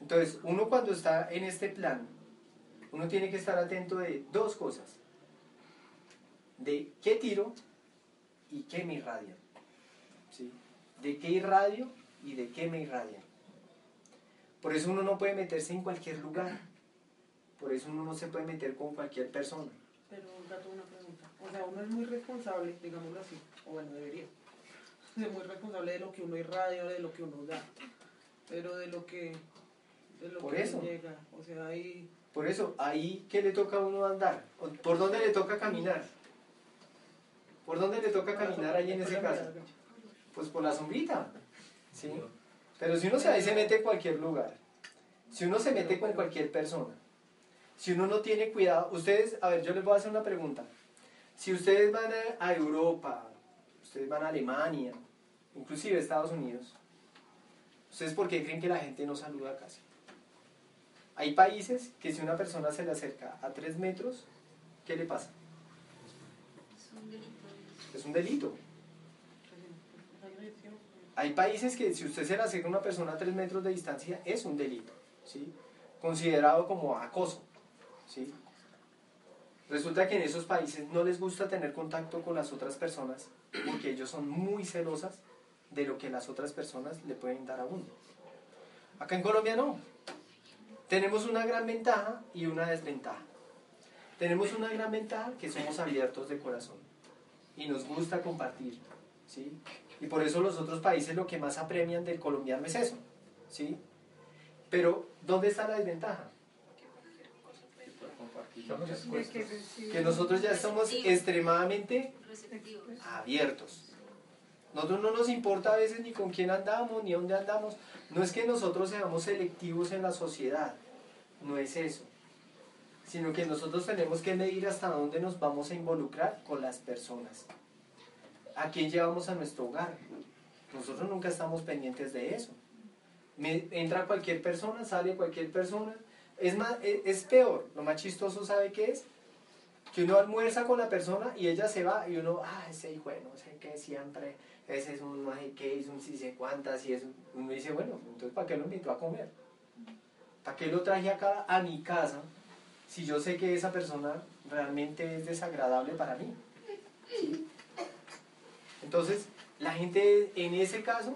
Entonces, uno cuando está en este plan, uno tiene que estar atento de dos cosas. De qué tiro y qué me irradia. De qué irradio y de qué me irradia. Por eso uno no puede meterse en cualquier lugar. Por eso uno no se puede meter con cualquier persona. Pero, gato, una pregunta. O sea, uno es muy responsable, digámoslo así, o bueno, debería. <laughs> Ser muy responsable de lo que uno irradia, de lo que uno da. Pero de lo que, de lo Por que eso. llega. O sea, ahí. Por eso, ahí, ¿qué le toca a uno andar? ¿O ¿Por dónde le toca caminar? ¿Por dónde le toca caminar ahí en ese caso? Pues por la sombrita. ¿sí? Pero si uno se, ahí se mete en cualquier lugar, si uno se mete con cualquier persona, si uno no tiene cuidado, ustedes, a ver, yo les voy a hacer una pregunta. Si ustedes van a, a Europa, ustedes van a Alemania, inclusive Estados Unidos, ¿ustedes por qué creen que la gente no saluda casi? Hay países que si una persona se le acerca a tres metros, ¿qué le pasa? Es un delito. Hay países que si usted se le acerca a una persona a tres metros de distancia es un delito, ¿sí? considerado como acoso. ¿sí? Resulta que en esos países no les gusta tener contacto con las otras personas porque ellos son muy celosas de lo que las otras personas le pueden dar a uno. Acá en Colombia no. Tenemos una gran ventaja y una desventaja. Tenemos una gran ventaja que somos abiertos de corazón y nos gusta compartir. ¿sí? Y por eso los otros países lo que más apremian del colombiano es eso. ¿sí? Pero, ¿dónde está la desventaja? que nosotros ya estamos extremadamente abiertos. Nosotros no nos importa a veces ni con quién andamos, ni dónde andamos. No es que nosotros seamos selectivos en la sociedad, no es eso. Sino que nosotros tenemos que medir hasta dónde nos vamos a involucrar con las personas. ¿A quién llevamos a nuestro hogar? Nosotros nunca estamos pendientes de eso. Entra cualquier persona, sale cualquier persona. Es, más, es, es peor, lo más chistoso, ¿sabe qué es? que uno almuerza con la persona y ella se va y uno, ah, ese hijo, no sé qué, siempre, ese es un qué, es un si sé cuántas, y eso. Uno dice, bueno, entonces ¿para qué lo invitó a comer? ¿Para qué lo traje acá a mi casa si yo sé que esa persona realmente es desagradable para mí? ¿Sí? Entonces, la gente en ese caso,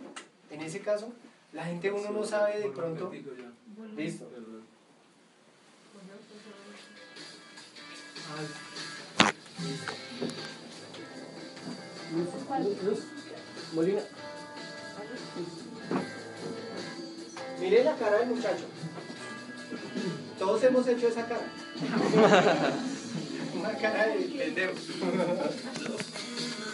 en ese caso, la gente uno no sabe de pronto. Listo. Luz, Luz, Molina. Mire la cara del muchacho. Todos hemos hecho esa cara. <laughs> Una cara de pendejo. <laughs>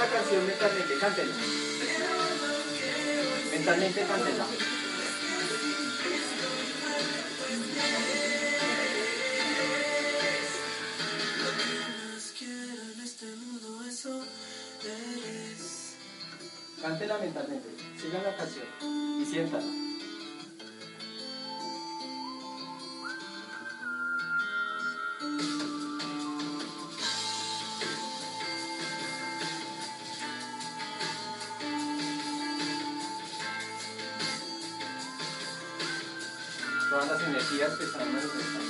la canción mentalmente, cántela. Mentalmente cántela. Energías que están.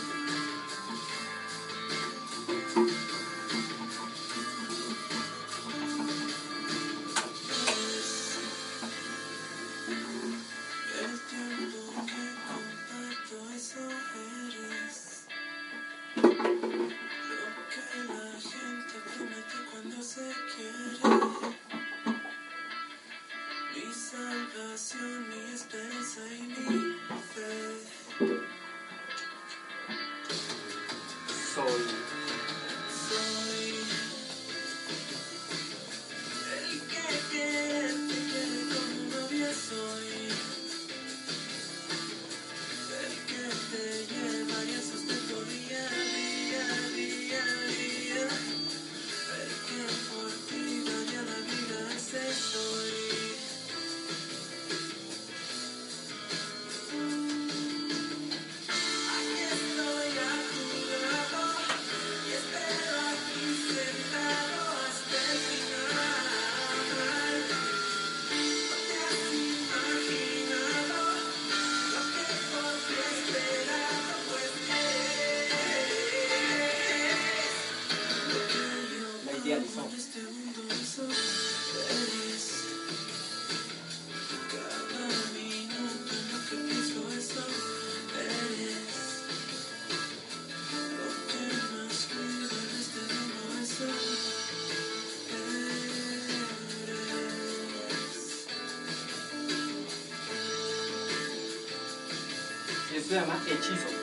Y esto se llama hechizo.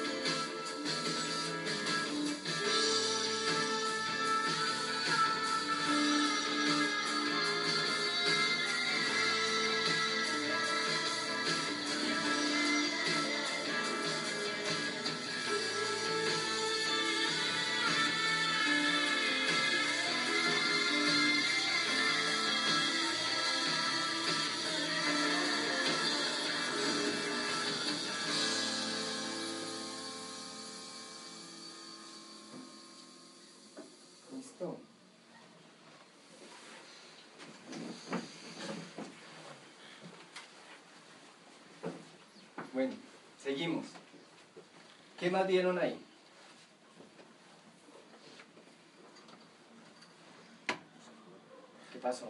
Seguimos. ¿Qué más vieron ahí? ¿Qué pasó?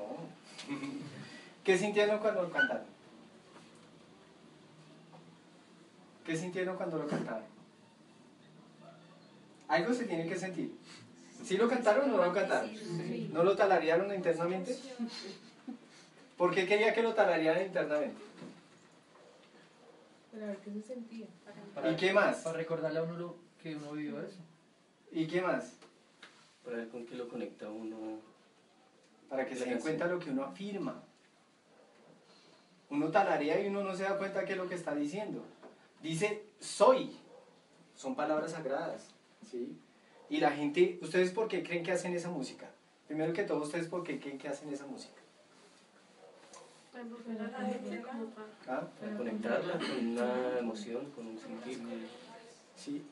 <laughs> ¿Qué sintieron cuando lo cantaron? ¿Qué sintieron cuando lo cantaron? Algo se tiene que sentir. ¿Sí lo cantaron o no lo cantaron? ¿No lo talarearon internamente? ¿Por qué quería que lo talarearan internamente? Para ver qué se sentía. ¿Y qué más? Para recordarle a uno lo que uno vivió eso. ¿Y qué más? Para ver con qué lo conecta uno. Para que se den cuenta lo que uno afirma. Uno talarea y uno no se da cuenta qué es lo que está diciendo. Dice soy. Son palabras sagradas. ¿sí? Y la gente, ¿ustedes por qué creen que hacen esa música? Primero que todo, ¿ustedes por qué creen que hacen esa música? ¿Ah? Para conectarla con una emoción, con un sentir. Sí.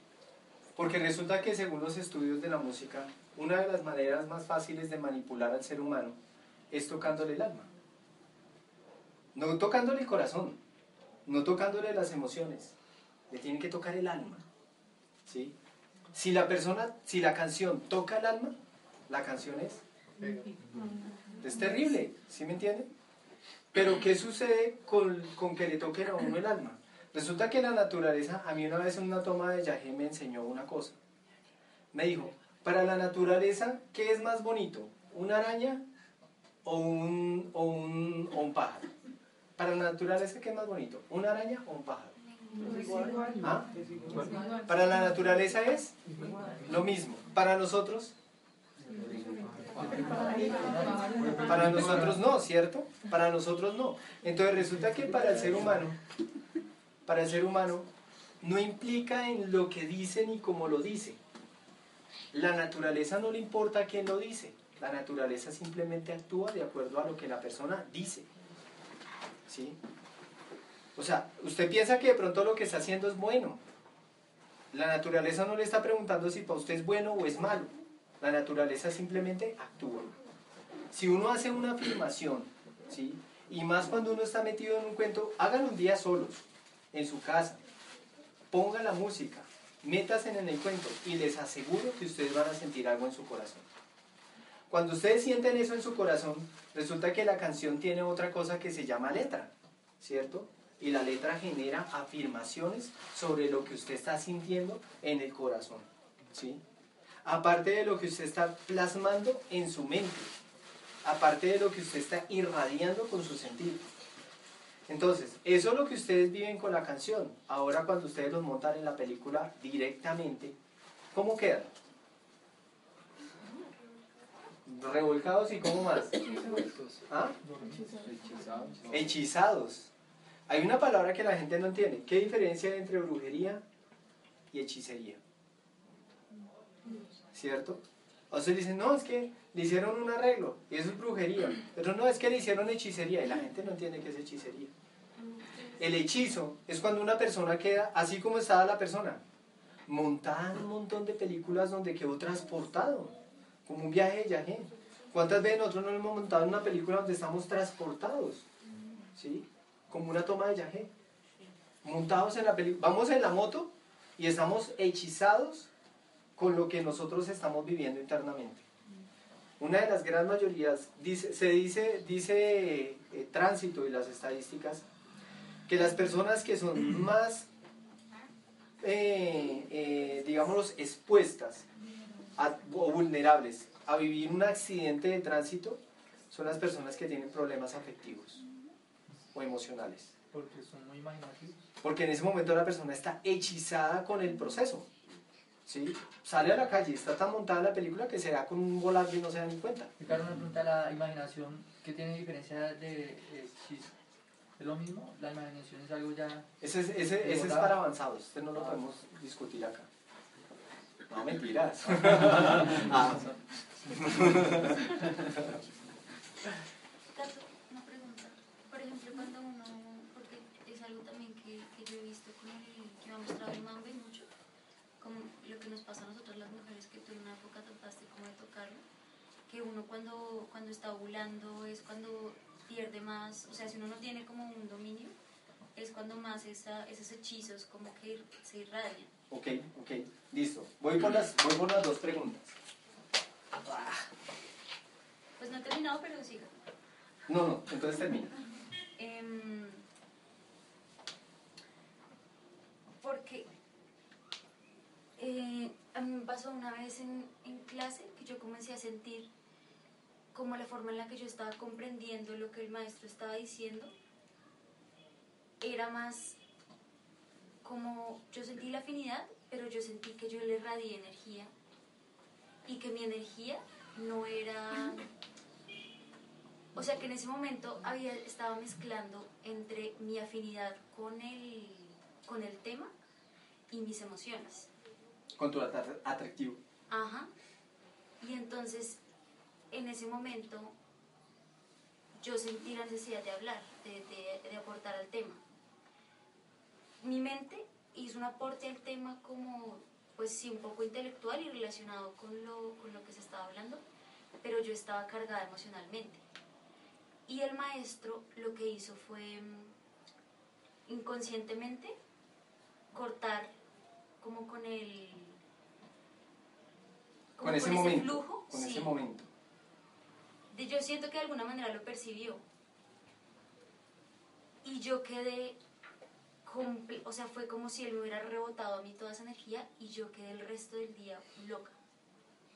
Porque resulta que según los estudios de la música, una de las maneras más fáciles de manipular al ser humano es tocándole el alma. No tocándole el corazón, no tocándole las emociones. Le tienen que tocar el alma. ¿Sí? Si la persona, si la canción toca el alma, la canción es es terrible, ¿sí me entienden? Pero ¿qué sucede con, con que le toquen a uno el alma? Resulta que la naturaleza, a mí una vez en una toma de Yahé me enseñó una cosa. Me dijo, para la naturaleza, ¿qué es más bonito? ¿Una araña o un, o un, o un pájaro? Para la naturaleza, ¿qué es más bonito? ¿Una araña o un pájaro? ¿Ah? Para la naturaleza es lo mismo. Para nosotros, para nosotros no, ¿cierto? Para nosotros no. Entonces resulta que para el ser humano, para el ser humano, no implica en lo que dice ni cómo lo dice. La naturaleza no le importa quién lo dice. La naturaleza simplemente actúa de acuerdo a lo que la persona dice. ¿Sí? O sea, usted piensa que de pronto lo que está haciendo es bueno. La naturaleza no le está preguntando si para usted es bueno o es malo. La naturaleza simplemente actúa. Si uno hace una afirmación, ¿sí? y más cuando uno está metido en un cuento, háganlo un día solos, en su casa. Ponga la música, métase en el cuento y les aseguro que ustedes van a sentir algo en su corazón. Cuando ustedes sienten eso en su corazón, resulta que la canción tiene otra cosa que se llama letra, ¿cierto? Y la letra genera afirmaciones sobre lo que usted está sintiendo en el corazón, ¿sí? Aparte de lo que usted está plasmando en su mente, aparte de lo que usted está irradiando con su sentido. Entonces, eso es lo que ustedes viven con la canción. Ahora cuando ustedes los montan en la película directamente, ¿cómo quedan? Revolcados y cómo más? ¿Ah? Hechizados. Hay una palabra que la gente no entiende. ¿Qué diferencia hay entre brujería y hechicería? ¿Cierto? O sea, dicen, no, es que le hicieron un arreglo y eso es brujería. Pero no, es que le hicieron hechicería y la gente no entiende qué es hechicería. El hechizo es cuando una persona queda así como estaba la persona, montada en un montón de películas donde quedó transportado, como un viaje de Yahé. ¿Cuántas veces nosotros nos hemos montado en una película donde estamos transportados? ¿Sí? Como una toma de Yahé. Montados en la película. Vamos en la moto y estamos hechizados con lo que nosotros estamos viviendo internamente. Una de las gran mayorías, dice, se dice, dice eh, tránsito y las estadísticas, que las personas que son más, eh, eh, digámoslo, expuestas a- o vulnerables a vivir un accidente de tránsito son las personas que tienen problemas afectivos o emocionales. Porque son muy imaginativos. Porque en ese momento la persona está hechizada con el proceso. ¿Sí? Sale a la calle, está tan montada la película que se da con un volante y no se da ni cuenta. Ricardo, una pregunta, la imaginación, ¿qué tiene diferencia de hechizo? ¿Es lo mismo? ¿La imaginación es algo ya...? Ese es, ese, ese es para avanzados, este no lo podemos discutir acá. No, mentiras. <laughs> Ah, una pregunta. Por ejemplo, cuando uno, porque es algo también que, que yo he visto con el que me ha mostrado el Mambe mucho, como lo que nos pasa a nosotras las mujeres, que tú en una época trataste como de tocarlo, que uno cuando, cuando está ovulando es cuando pierde más, o sea, si uno no tiene como un dominio, es cuando más esa, esos hechizos como que se irradian. ok, ok, listo. Voy por las, voy por las dos preguntas. Pues no he terminado, pero siga. No, no, entonces termina. Em, porque eh, a mí pasó una vez en, en clase que yo comencé a sentir como la forma en la que yo estaba comprendiendo lo que el maestro estaba diciendo era más como yo sentí la afinidad, pero yo sentí que yo le radié energía y que mi energía no era... O sea que en ese momento había, estaba mezclando entre mi afinidad con el, con el tema y mis emociones. Con tu atra- atractivo. Ajá. Y entonces, en ese momento, yo sentí la necesidad de hablar, de, de- de aportar al tema. Mi mente hizo un aporte al tema como, pues sí, un poco intelectual y relacionado con lo, con lo que se estaba hablando, pero yo estaba cargada emocionalmente. Y el maestro lo que hizo fue mm, inconscientemente cortar como con el Con ese con momento. flujo, con sí. ese momento. De- yo siento que de alguna manera lo percibió. Y yo quedé, comple- o sea, fue como si él me hubiera rebotado a mí toda esa energía y yo quedé el resto del día loca.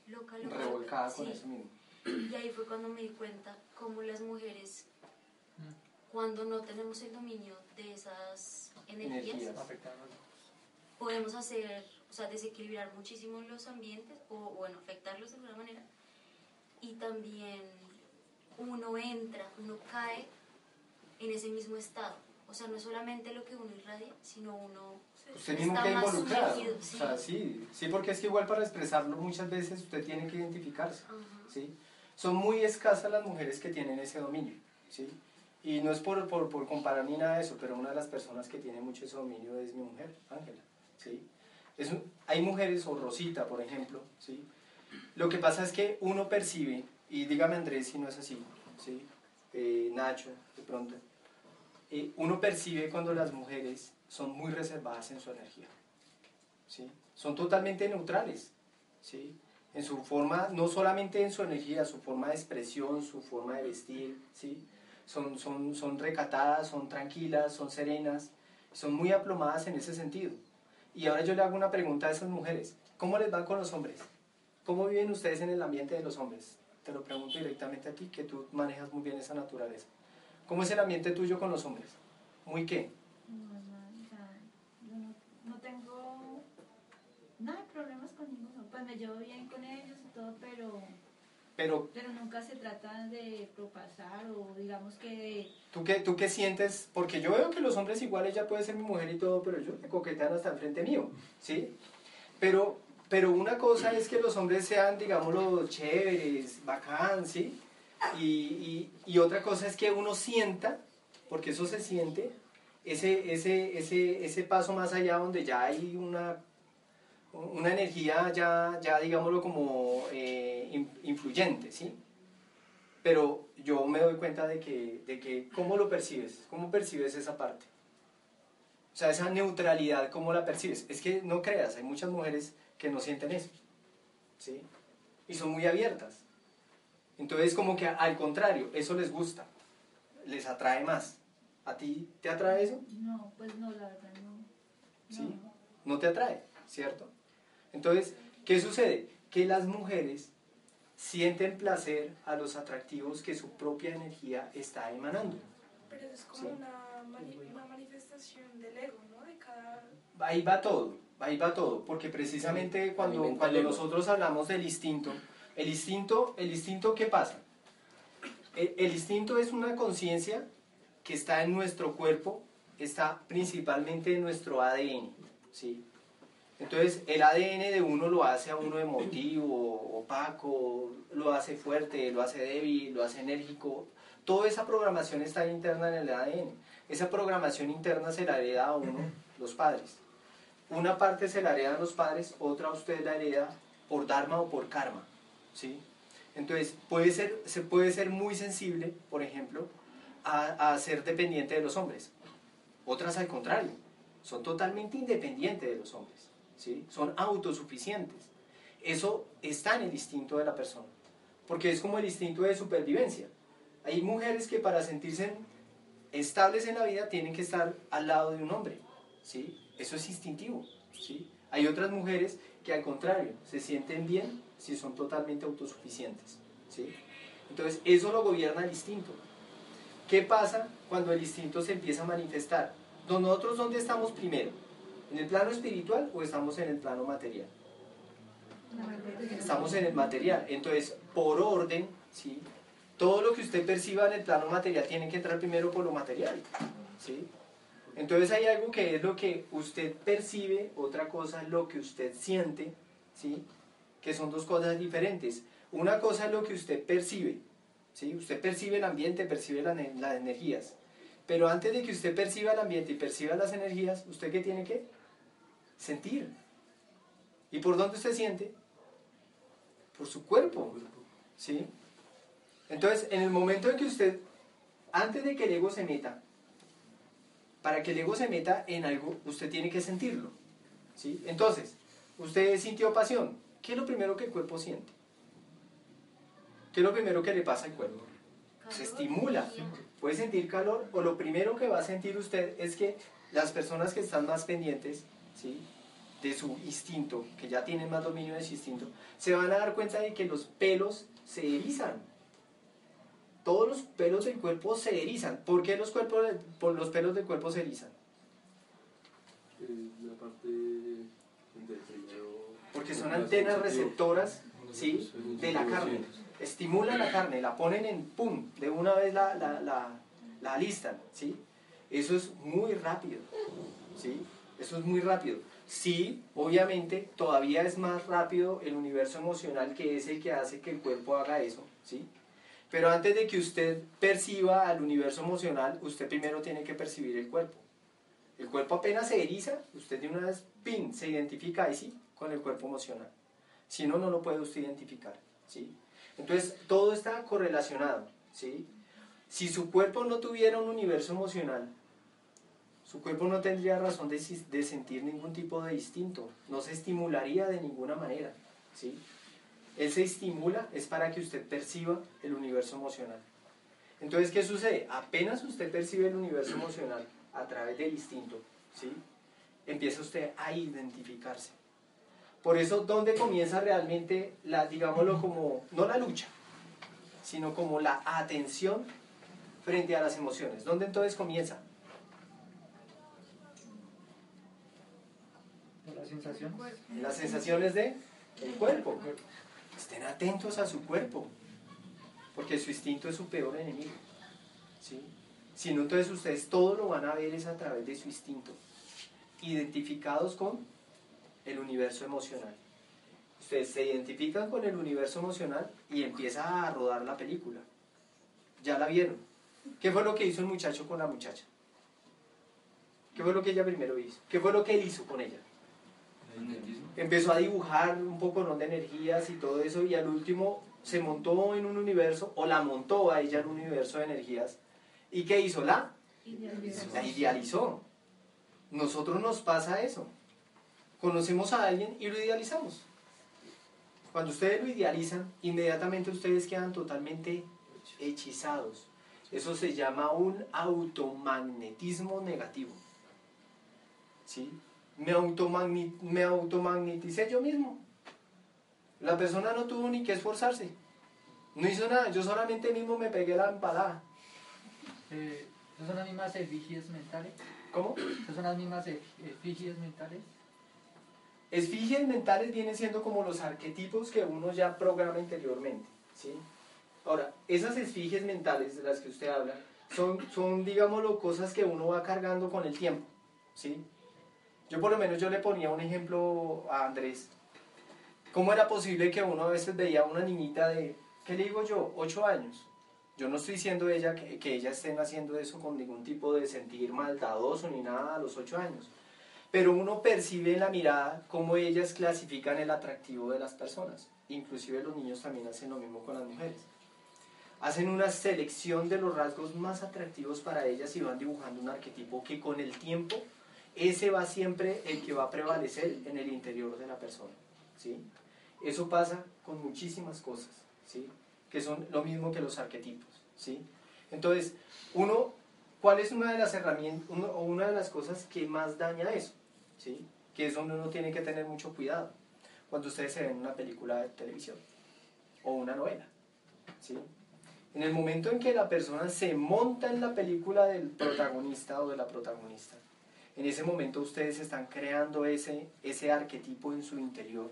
Loca, loca. Revolcada loca. con Sí. eso mismo. Y ahí fue cuando me di cuenta cómo las mujeres, cuando no tenemos el dominio de esas energías, Energías. Podemos hacer, o sea, desequilibrar muchísimo los ambientes o, bueno, afectarlos de alguna manera. Y también uno entra, uno cae en ese mismo estado. O sea, no es solamente lo que uno irradia, sino uno Usted mismo está queda más involucrado. sumergido, O sí. sea, sí, sí, porque es que igual para expresarlo muchas veces usted tiene que identificarse. Ajá. ¿sí? Son muy escasas las mujeres que tienen ese dominio, ¿sí? Y no es por, por, por comparar ni nada de eso, pero una de las personas que tiene mucho ese dominio es mi mujer, Ángela, ¿sí? Es hay mujeres, o Rosita, por ejemplo, ¿sí? Lo que pasa es que uno percibe, y dígame Andrés si no es así, ¿sí? Eh, Nacho, de pronto, eh, uno percibe cuando las mujeres son muy reservadas en su energía, ¿sí? Son totalmente neutrales, ¿sí? en su forma, no solamente en su energía, su forma de expresión, su forma de vestir, ¿sí? Son, son, son recatadas, son tranquilas, son serenas, son muy aplomadas en ese sentido. Y ahora yo le hago una pregunta a esas mujeres. ¿Cómo les va con los hombres? ¿Cómo viven ustedes en el ambiente de los hombres? Te lo pregunto directamente a ti, que tú manejas muy bien esa naturaleza. ¿Cómo es el ambiente tuyo con los hombres? ¿Muy qué? Normal, o sea, yo no, no tengo nada de problemas con ninguno. Pues me llevo bien con ellos y todo, pero, Pero pero nunca se trata de propasar o digamos que ¿Tú qué, ¿Tú qué sientes? Porque yo veo que los hombres igual ella puede ser mi mujer y todo, pero ellos me coquetean hasta enfrente mío, ¿sí? Pero, pero una cosa es que los hombres sean, digámoslo, chéveres, bacán, ¿sí? Y, y, y otra cosa es que uno sienta, porque eso se siente, ese, ese, ese, ese paso más allá donde ya hay una, una energía ya, ya digámoslo, como eh, in- influyente, ¿sí? Pero yo me doy cuenta de que, de que, ¿cómo lo percibes? ¿Cómo percibes esa parte? O sea, esa neutralidad, ¿cómo la percibes? Es que no creas, hay muchas mujeres que no sienten eso, ¿sí? Y son muy abiertas. Entonces, como que al contrario, eso les gusta, les atrae más. ¿A ti te atrae eso? no, pues no, la verdad no. ¿Sí? no. No te atrae, ¿cierto? Entonces, ¿qué sucede? Que las mujeres sienten placer a los atractivos que su propia energía está emanando. Pero eso es como Sí. una, mani- una manifestación del ego, ¿no? De cada... Ahí va todo, ahí va todo, porque precisamente cuando, cuando nosotros hablamos del instinto, el instinto, el instinto ¿qué pasa? El, el instinto es una conciencia que está en nuestro cuerpo, está principalmente en nuestro ADN, ¿sí? Entonces el ADN de uno lo hace a uno emotivo, opaco, lo hace fuerte, lo hace débil, lo hace enérgico. Toda esa programación está interna en el ADN. Esa programación interna se la hereda a uno los padres. Una parte se la heredan los padres, otra usted la hereda por dharma o por karma. ¿sí? Entonces puede ser, se puede ser muy sensible, por ejemplo, a, a ser dependiente de los hombres. Otras al contrario, son totalmente independientes de los hombres. Son autosuficientes. Eso está en el instinto de la persona, porque es como el instinto de supervivencia. Hay mujeres que para sentirse estables en la vida tienen que estar al lado de un hombre, ¿sí? Eso es instintivo, ¿sí? Hay otras mujeres que al contrario, se sienten bien si son totalmente autosuficientes, ¿sí? Entonces, eso lo gobierna el instinto. ¿Qué pasa cuando el instinto se empieza a manifestar? Nosotros, ¿dónde estamos primero? ¿En el plano espiritual o estamos en el plano material? Estamos en el material. Entonces, por orden, ¿sí? todo lo que usted perciba en el plano material tiene que entrar primero por lo material. ¿sí? Entonces hay algo que es lo que usted percibe, otra cosa es lo que usted siente, ¿sí? que son dos cosas diferentes. Una cosa es lo que usted percibe, ¿sí? usted percibe el ambiente, percibe la- las energías. Pero antes de que usted perciba el ambiente y perciba las energías, ¿usted qué tiene que? Sentir. ¿Y por dónde usted siente? Por su cuerpo. ¿Sí? Entonces, en el momento en que usted, antes de que el ego se meta, para que el ego se meta en algo, usted tiene que sentirlo. ¿Sí? Entonces, usted sintió pasión. ¿Qué es lo primero que el cuerpo siente? ¿Qué es lo primero que le pasa al cuerpo? Se estimula. Puede sentir calor o lo primero que va a sentir usted es que las personas que están más pendientes ¿sí? de su instinto, que ya tienen más dominio de su instinto, se van a dar cuenta de que los pelos se erizan. Todos los pelos del cuerpo se erizan. ¿Por qué los, cuerpos, por los pelos del cuerpo se erizan? Eh, la parte del primero. Porque son antenas receptoras ¿sí? de la carne. Estimulan la carne, la ponen en pum, de una vez la, la, la, la alistan. ¿sí? Eso es muy rápido. ¿sí? Eso es muy rápido. Sí, obviamente, todavía es más rápido el universo emocional que es el que hace que el cuerpo haga eso. ¿sí? Pero antes de que usted perciba al universo emocional, usted primero tiene que percibir el cuerpo. El cuerpo apenas se eriza, usted de una vez, ¡pin!, se identifica ahí sí con el cuerpo emocional. Si no, no lo puede usted identificar. ¿sí? Entonces, todo está correlacionado. ¿sí? Si su cuerpo no tuviera un universo emocional, su cuerpo no tendría razón de, sentir ningún tipo de instinto, no se estimularía de ninguna manera. ¿sí? Él se estimula es para que usted perciba el universo emocional. Entonces, ¿qué sucede? Apenas usted percibe el universo emocional a través del instinto, ¿sí? empieza usted a identificarse. Por eso, ¿dónde comienza realmente, la, digámoslo como, no la lucha, sino como la atención frente a las emociones? ¿Dónde entonces comienza? En las sensaciones de el cuerpo. Estén atentos a su cuerpo, porque su instinto es su peor enemigo. ¿sí? Si no, entonces ustedes todo lo van a ver es a través de su instinto, identificados con el universo emocional. Ustedes se identifican con el universo emocional y empieza a rodar la película. Ya la vieron. ¿Qué fue lo que hizo el muchacho con la muchacha? ¿Qué fue lo que ella primero hizo? ¿Qué fue lo que él hizo con ella? Empezó a dibujar un poco ¿no? de energías y todo eso y al último se montó en un universo o la montó a ella en un universo de energías. Y ¿qué hizo? La, la idealizó. Nosotros nos pasa eso. Conocemos a alguien y lo idealizamos. Cuando ustedes lo idealizan inmediatamente ustedes quedan totalmente hechizados. Eso se llama un automagnetismo negativo. ¿sí? Me, automagni- me automagneticé yo mismo. La persona no tuvo ni que esforzarse. No hizo nada, yo solamente mismo me pegué la empalada. Eh, ¿Esas son las mismas efigies mentales? ¿Cómo? ¿Esas son las mismas ef- efigies mentales? Esfigies mentales vienen siendo como los arquetipos que uno ya programa interiormente. ¿sí? Ahora, esas esfigies mentales de las que usted habla son, son, digámoslo, cosas que uno va cargando con el tiempo. ¿sí? Yo por lo menos yo le ponía un ejemplo a Andrés. ¿Cómo era posible que uno a veces veía a una niñita de, ¿qué le digo yo? Ocho años. Yo no estoy diciendo ella que, que ella estén haciendo eso con ningún tipo de sentir maldadoso ni nada a los ocho años. Pero uno percibe en la mirada cómo ellas clasifican el atractivo de las personas. Inclusive los niños también hacen lo mismo con las mujeres. Hacen una selección de los rasgos más atractivos para ellas y van dibujando un arquetipo que con el tiempo ese va siempre el que va a prevalecer en el interior de la persona. ¿sí? Eso pasa con muchísimas cosas, ¿sí? que son lo mismo que los arquetipos. ¿sí? Entonces, uno, ¿cuál es una de las herramientas o una de las cosas que más daña eso? ¿sí? Que es donde uno tiene que tener mucho cuidado cuando ustedes se ven una película de televisión o una novela. ¿sí? En el momento en que la persona se monta en la película del protagonista o de la protagonista, en ese momento ustedes están creando ese, ese arquetipo en su interior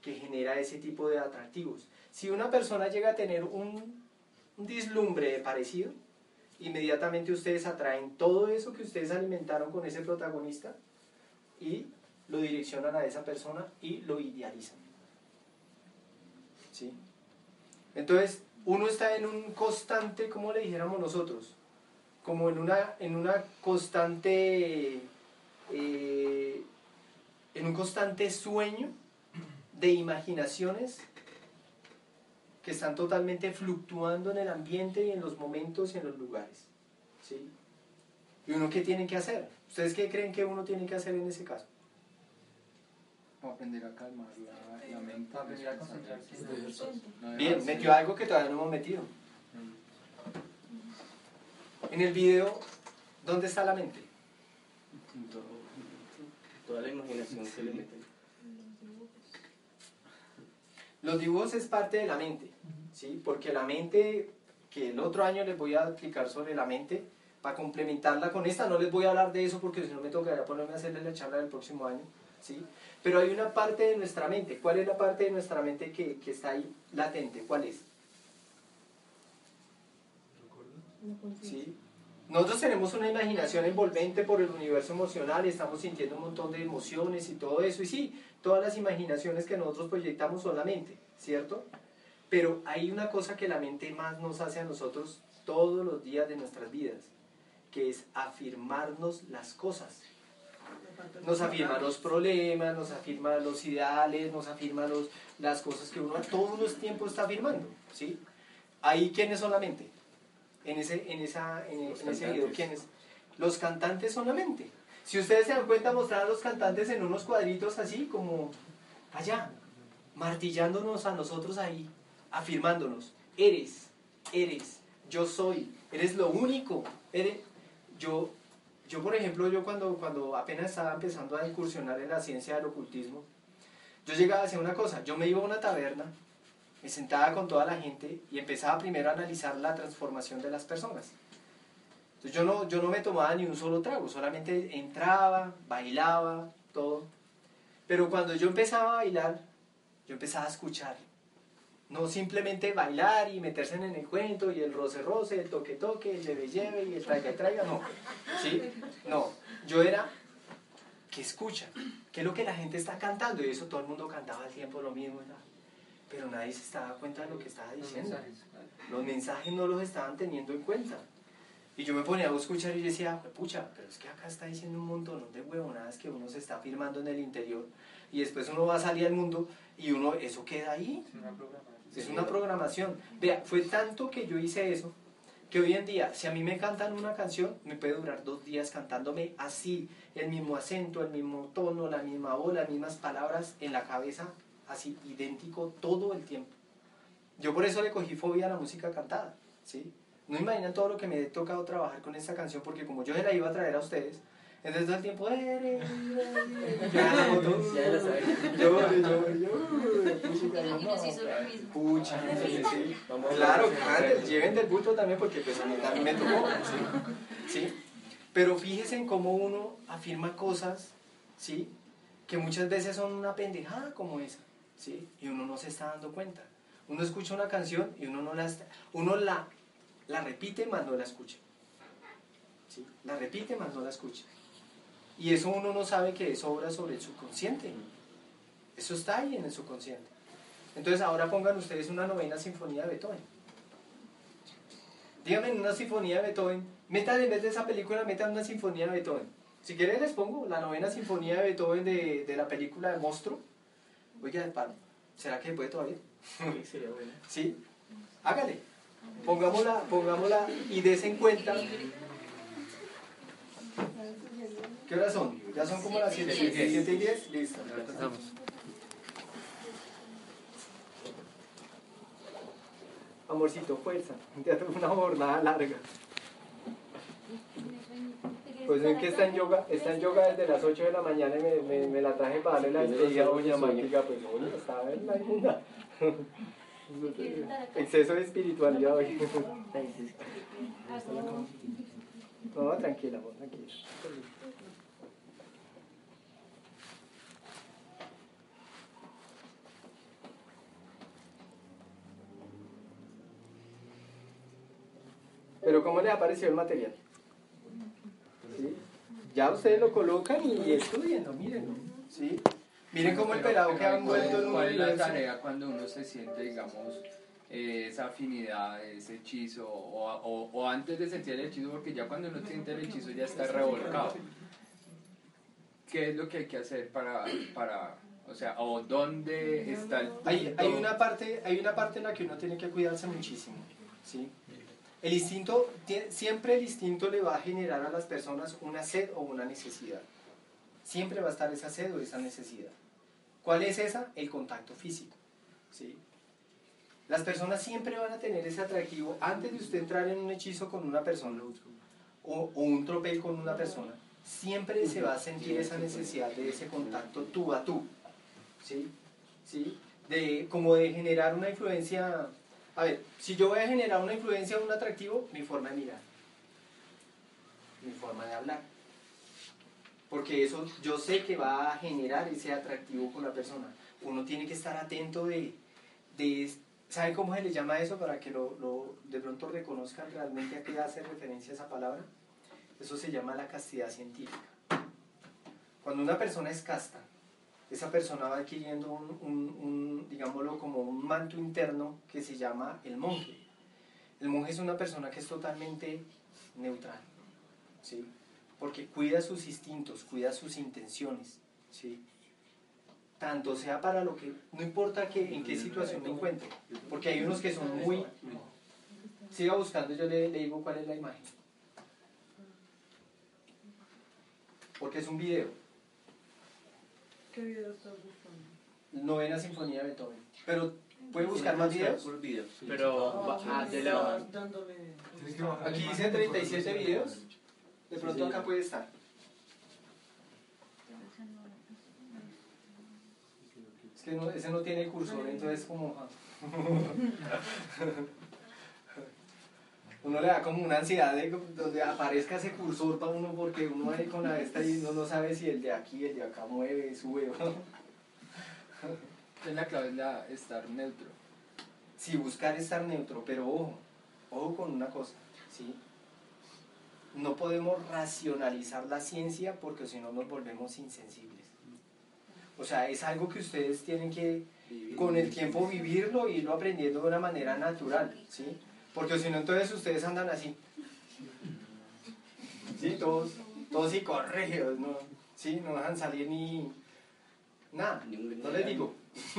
que genera ese tipo de atractivos. Si una persona llega a tener un, un dislumbre de parecido, inmediatamente ustedes atraen todo eso que ustedes alimentaron con ese protagonista y lo direccionan a esa persona y lo idealizan. ¿Sí? Entonces, uno está en un constante, como le dijéramos nosotros, como en una, en una constante, eh, en un constante sueño de imaginaciones que están totalmente fluctuando en el ambiente y en los momentos y en los lugares. ¿sí? ¿Y uno qué tiene que hacer? ¿Ustedes qué creen que uno tiene que hacer en ese caso? Aprender a calmar la, la mente. Aprender a concentrarse. Bien, metió algo que todavía no hemos metido. En el video, ¿dónde está la mente? Toda la imaginación que le meten. Los dibujos es parte de la mente, ¿sí? Porque la mente, que el otro año les voy a explicar sobre la mente, para complementarla con esta, no les voy a hablar de eso porque si no me tocaría ponerme a hacerles la charla del próximo año, ¿sí? Pero hay una parte de nuestra mente. ¿Cuál es la parte de nuestra mente que, que está ahí latente? ¿Cuál es? ¿Sí? Nosotros tenemos una imaginación envolvente por el universo emocional estamos sintiendo un montón de emociones y todo eso. Y sí, todas las imaginaciones que nosotros proyectamos son la mente, ¿cierto? Pero hay una cosa que la mente más nos hace a nosotros todos los días de nuestras vidas, que es afirmarnos las cosas. Nos afirma los problemas, nos afirma los ideales, nos afirma los, las cosas que uno a todos los tiempos está afirmando, ¿sí? Ahí, ¿quiénes son la? En ese, en esa, en, en ese video. ¿quiénes? Los cantantes son la mente. Si ustedes se dan cuenta, mostrar a los cantantes en unos cuadritos así, como allá, martillándonos a nosotros ahí, afirmándonos, eres, eres, yo soy, eres lo único, eres, yo, yo por ejemplo, yo cuando, cuando apenas estaba empezando a incursionar en la ciencia del ocultismo, yo llegaba a hacer una cosa, yo me iba a una taberna, me sentaba con toda la gente y empezaba primero a analizar la transformación de las personas. Yo no, yo no me tomaba ni un solo trago, solamente entraba, bailaba, todo. Pero cuando yo empezaba a bailar, yo empezaba a escuchar. No simplemente bailar y meterse en el cuento y el roce roce, el toque toque, el lleve lleve y el traiga traiga, no. ¿Sí? No. Yo era que escucha, que es lo que la gente está cantando y eso todo el mundo cantaba al tiempo lo mismo. Pero nadie se estaba cuenta de lo que estaba Los diciendo. mensajes. Los mensajes no los estaban teniendo en cuenta. Y yo me ponía a escuchar y decía, pucha, pero es que acá está diciendo un montón de huevonadas que uno se está afirmando en el interior y después uno va a salir al mundo y uno, eso queda ahí. Es una programación. Es una programación. Vea, fue tanto que yo hice eso que hoy en día, si a mí me cantan una canción, me puede durar dos días cantándome así, el mismo acento, el mismo tono, la misma voz, las mismas palabras en la cabeza, así, idéntico todo el tiempo. Yo por eso le cogí fobia a la música cantada, ¿sí? No imaginan todo lo que me he tocado trabajar con esta canción, porque como yo se la iba a traer a ustedes, entonces todo el tiempo, Claro, lleven del bulto también porque pues a mí también me tocó, ¿sí? ¿sí? Pero fíjense en cómo uno afirma cosas, ¿sí? Que muchas veces son una pendejada como esa, ¿sí? Y uno no se está dando cuenta. Uno escucha una canción y uno no la uno la, la repite más no la escucha. ¿sí? La repite más no la escucha. Y eso uno no sabe que es obra sobre el subconsciente. Eso está ahí en el subconsciente. Entonces ahora pongan ustedes una novena sinfonía de Beethoven. Díganme en una sinfonía de Beethoven, metan en vez de esa película, metan una sinfonía de Beethoven. Si quieren les pongo la novena sinfonía de Beethoven de, de la película de Monstruo. Oiga, paro. ¿Será que puede todavía? Sí, sería bueno. <laughs> ¿Sí? Hágale. Pongámosla, pongámosla y des en cuenta. ¿Qué horas son? ¿Ya son como las 7 Siete y diez. y 10? Listo. Amorcito, fuerza. Ya tuve una jornada larga pues es que está en yoga, está yoga desde las 8 de la mañana y me, me, la traje para darle la despedida a doña Mágica, pues oye, estaba en la inmunda. Exceso de espiritualidad hoy. No, tranquila, vos, tranquila. Pero ¿cómo le apareció el material? Ya ustedes lo colocan y estudienlo, mírenlo. ¿sí? Miren cómo el pelado pero queda envuelto en un ¿Cuál es la tarea cuando uno se siente, digamos, eh, esa afinidad, ese hechizo, o, o- o antes de sentir el hechizo, porque ya cuando uno siente el hechizo ya está revolcado? ¿Qué es lo que hay que hacer para, para o sea, o dónde está el? Hay, hay, una parte, hay una parte en la que uno tiene que cuidarse muchísimo. ¿sí? El instinto, siempre el instinto le va a generar a las personas una sed o una necesidad. Siempre va a estar esa sed o esa necesidad. ¿Cuál es esa? El contacto físico. ¿sí? Las personas siempre van a tener ese atractivo antes de usted entrar en un hechizo con una persona o, o un tropel con una persona. Siempre se va a sentir esa necesidad de ese contacto tú a tú. ¿sí? ¿sí? De, como de generar una influencia. A ver, si yo voy a generar una influencia o un atractivo, mi forma de mirar, mi forma de hablar. Porque eso yo sé que va a generar ese atractivo con la persona. Uno tiene que estar atento de, de ¿sabe cómo se le llama eso para que lo, lo- de pronto reconozcan realmente a qué hace referencia esa palabra? Eso se llama la castidad científica. Cuando una persona es casta, esa persona va adquiriendo un, digámoslo, como un manto interno que se llama el monje. El monje es una persona que es totalmente neutral, ¿sí? Porque cuida sus instintos, cuida sus intenciones, ¿sí? Tanto sea para lo que, no importa que, en qué situación me encuentre, porque hay unos que son muy... Siga buscando, yo le digo cuál es la imagen. Porque es un video. ¿Qué video estás buscando? Novena Sinfonía de Beethoven. Pero, ¿puede buscar más videos? Por video. Pero, va- ah, de la... Aquí dice imagen. 37 videos. De pronto acá puede estar. Es que no- ese no tiene cursor, entonces como... <laughs> Uno le da como una ansiedad de donde aparezca ese cursor para uno porque uno ahí con la esta y uno no sabe si el de aquí, el de acá mueve, sube o no. Entonces la clave es la, estar neutro. Sí, buscar estar neutro, pero ojo, ojo con una cosa, ¿sí? No podemos racionalizar la ciencia porque si no nos volvemos insensibles. O sea, es algo que ustedes tienen que con el tiempo vivirlo y irlo aprendiendo de una manera natural, ¿sí? Porque si no, entonces ustedes andan así. Sí, todos, todos psicorregios, ¿no? Sí, no dejan salir ni... Nada, no les digo. <laughs>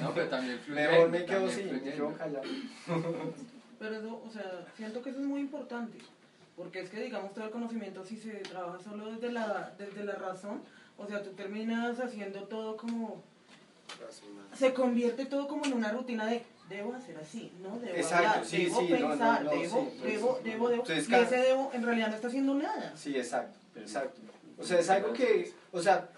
No, pero también fluye. Mejor me quedo también sí, me quedo callado. Pero eso, o sea, siento que eso es muy importante. Porque es que, digamos, todo el conocimiento, si se trabaja solo desde la, desde la razón, o sea, tú terminas haciendo todo como. Se convierte todo como en una rutina de. Debo hacer así, ¿no? Debo Exacto, hablar, sí, debo sí, no, no, pensar, no, debo, sí, debo, pues, debo, debo. entonces, y ese debo en realidad no está haciendo nada. Sí, exacto, exacto. O sea, es algo que, o sea,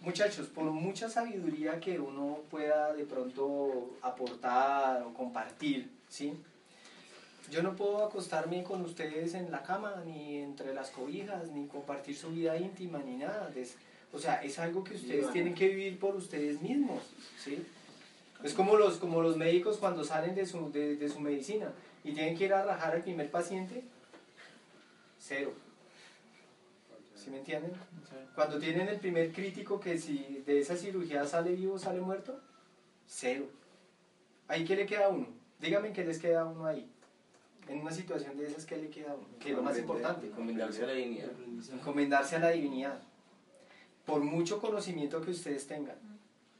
muchachos, por mucha sabiduría que uno pueda de pronto aportar o compartir, ¿sí? Yo no puedo acostarme con ustedes en la cama, ni entre las cobijas, ni compartir su vida íntima, ni nada. o sea, es algo que ustedes tienen que vivir por ustedes mismos, ¿sí? Es como los, como los médicos cuando salen de su, de, de su medicina y tienen que ir a rajar al primer paciente, cero. ¿Sí me entienden? Cuando tienen el primer crítico que si de esa cirugía sale vivo, sale muerto, cero. ¿Ahí qué le queda a uno? Dígame qué les queda a uno ahí. En una situación de esas, ¿qué le queda a uno? Que es lo más importante. Encomendarse a la dignidad. Encomendarse a la divinidad. Por mucho conocimiento que ustedes tengan,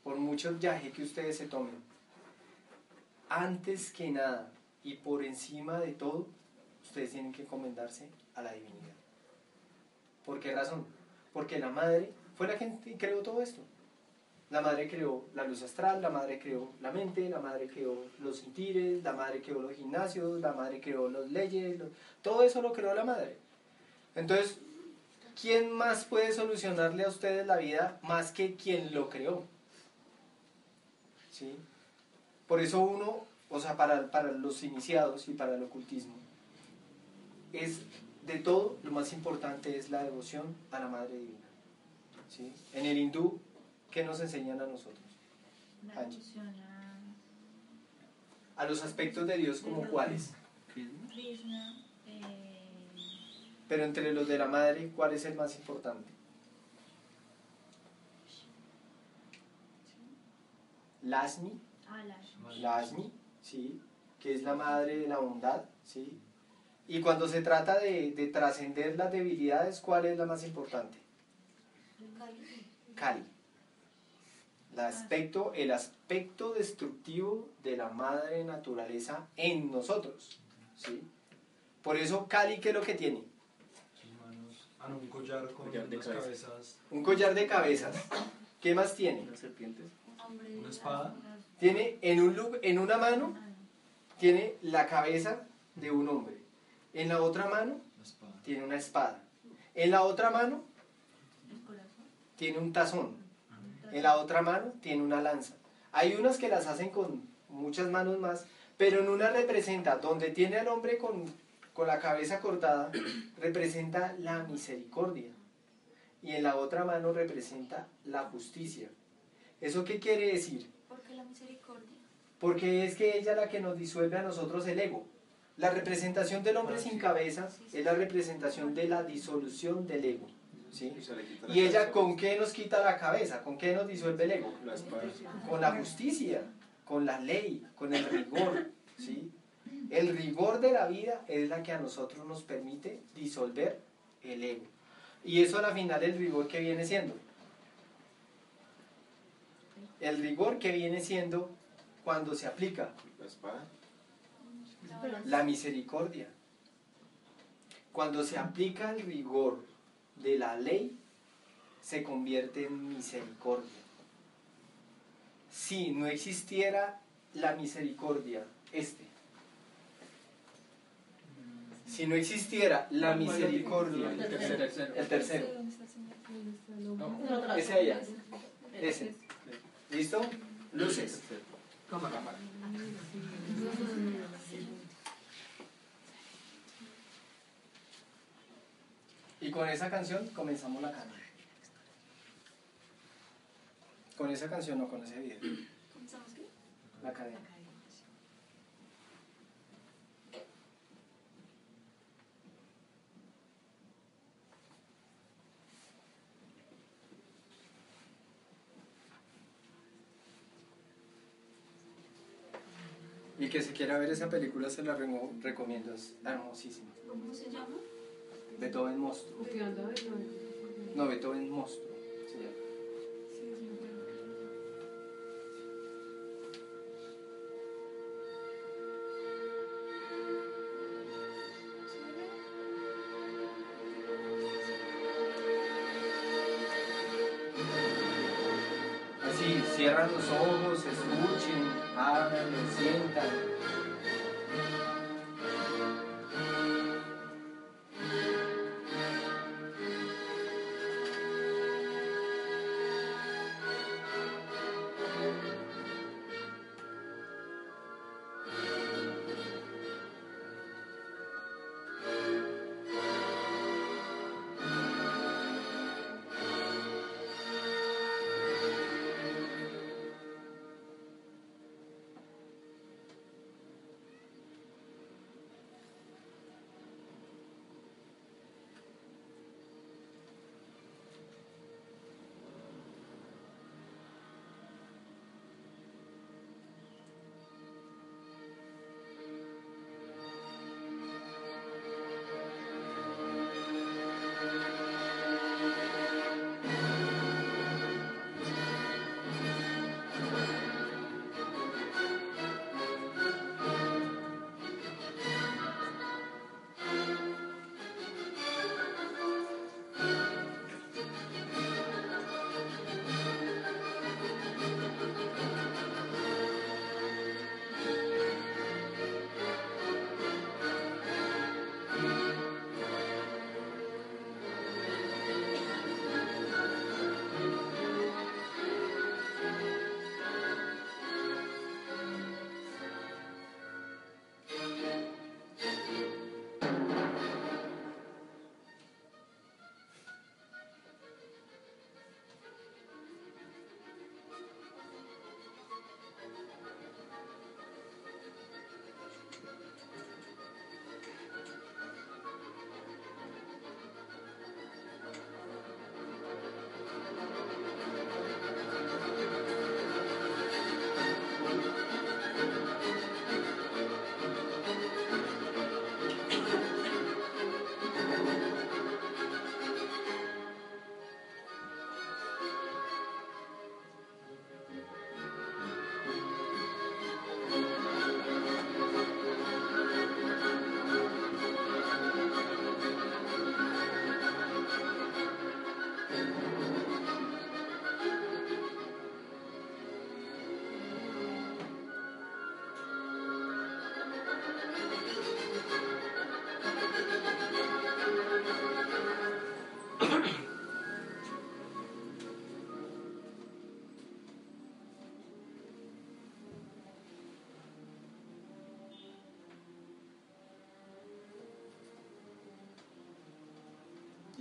por mucho viaje que ustedes se tomen, antes que nada y por encima de todo, ustedes tienen que encomendarse a la divinidad. ¿Por qué razón? Porque la madre fue la que creó todo esto. La madre creó la luz astral, la madre creó la mente, la madre creó los sentires, la madre creó los gimnasios, la madre creó las leyes, todo eso lo creó la madre. Entonces, ¿quién más puede solucionarle a ustedes la vida más que quien lo creó? ¿Sí? Por eso uno, o sea, para, para los iniciados y para el ocultismo, es de todo lo más importante es la devoción a la Madre Divina. ¿Sí? En el hindú, ¿qué nos enseñan a nosotros? La a- A los aspectos de Dios como cuáles. Krishna, eh, Pero entre los de la madre, ¿cuál es el más importante? Lasmi. Lasmi, ¿sí? que es la madre de la bondad, ¿sí? Y cuando se trata de, de trascender las debilidades, ¿cuál es la más importante? Kali. El aspecto, el aspecto destructivo de la madre naturaleza en nosotros, ¿sí? Por eso Kali, ¿qué es lo que tiene? Sus manos. Ah, no, un collar con Collar de unas cabeza. cabezas. Un collar de cabezas. ¿Qué más tiene? ¿Unas serpientes? Una espada. Tiene en, un, en una mano, tiene la cabeza de un hombre. En la otra mano, tiene una espada. En la otra mano, tiene un tazón. En la otra mano, tiene una lanza. Hay unas que las hacen con muchas manos más, pero en una representa, donde tiene al hombre con, con la cabeza cortada, <coughs> representa la misericordia. Y en la otra mano representa la justicia. ¿Eso qué quiere decir? ¿Por qué la misericordia? Porque es que ella es la que nos disuelve a nosotros el ego. La representación del hombre sin cabeza es la representación de la disolución del ego. ¿sí? Y se le quita la ¿Y ella con qué nos quita la cabeza? ¿Con qué nos disuelve el ego? Con la justicia, con la ley, con el rigor. ¿sí? El rigor de la vida es la que a nosotros nos permite disolver el ego. Y eso a la final el rigor que viene siendo. El rigor que viene siendo cuando se aplica La espada. la misericordia. Cuando se aplica el rigor de la ley, se convierte en misericordia. Si no existiera la misericordia, este, si no existiera la misericordia, El tercero. el tercero, ese allá, ese, ¿listo? Luces. cámara. Y con esa canción comenzamos la cadena. Con esa canción, no con ese video. ¿Comenzamos qué? La cadena. Y que si quiera ver esa película se la recomiendo, es hermosísima. ¿Cómo se llama? Beethoven Monstruo. No, Beethoven Monstruo. se llama.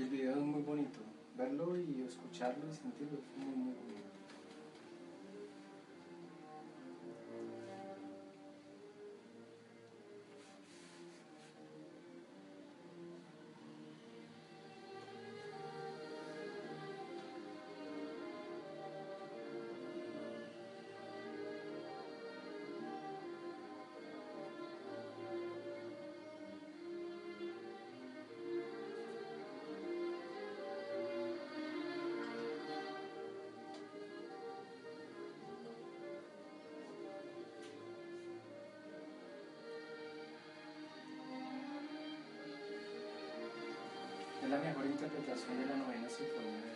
El video es muy bonito. Verlo y escucharlo y sentirlo la mejor interpretación de la novena sinfonía.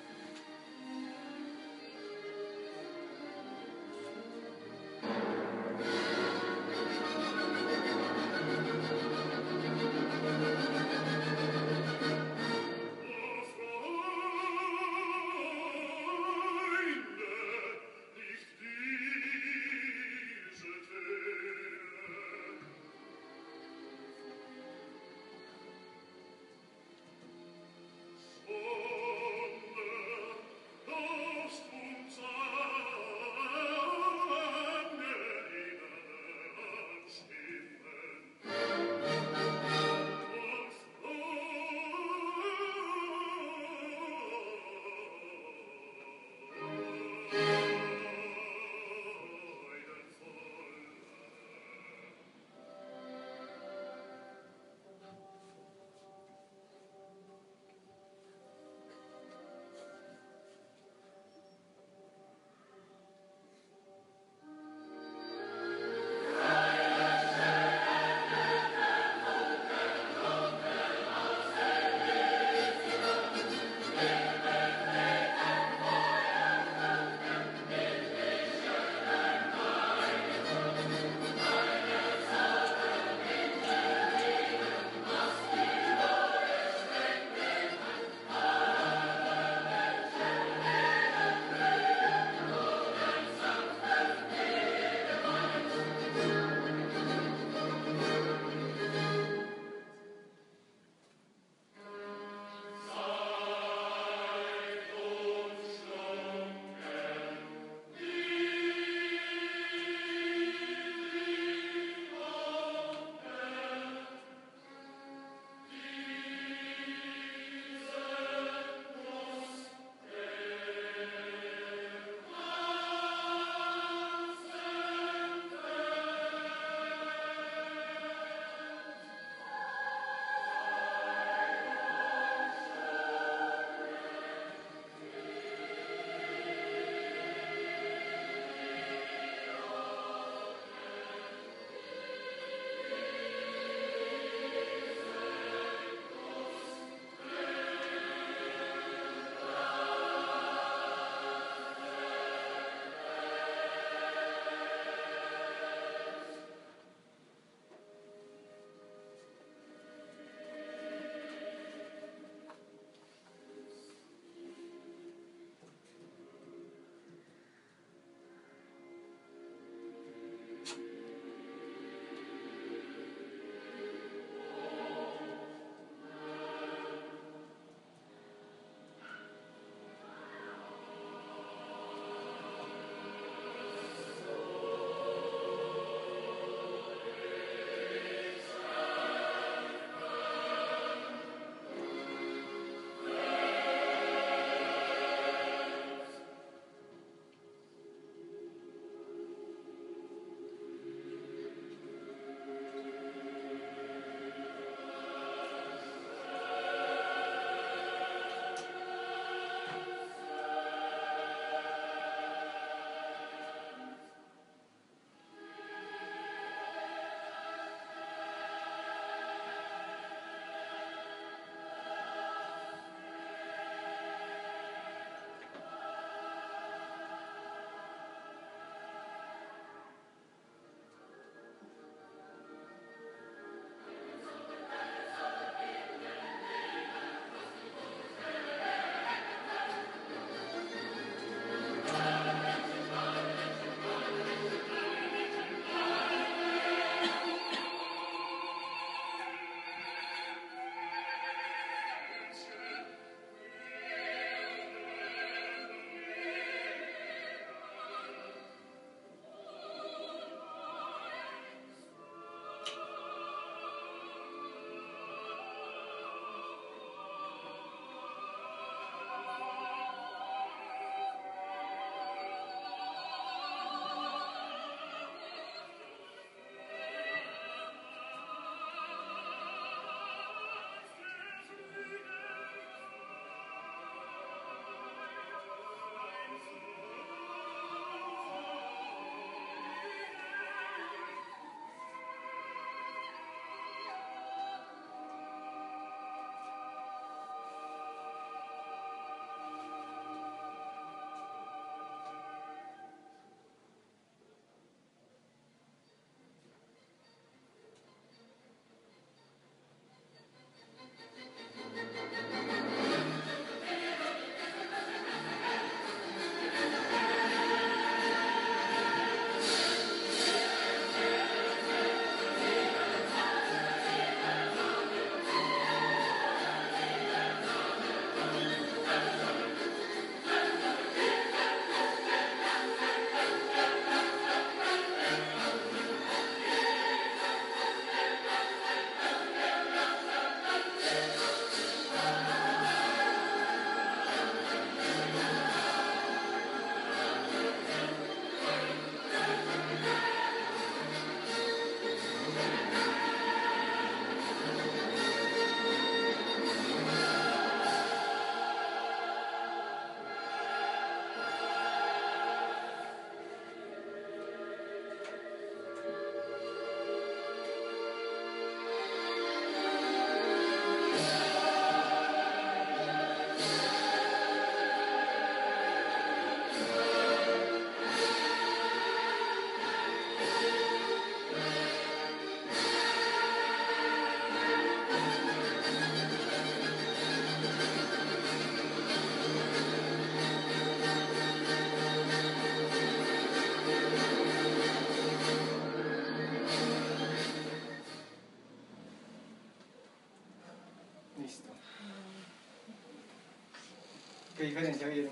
Diferencia vieron?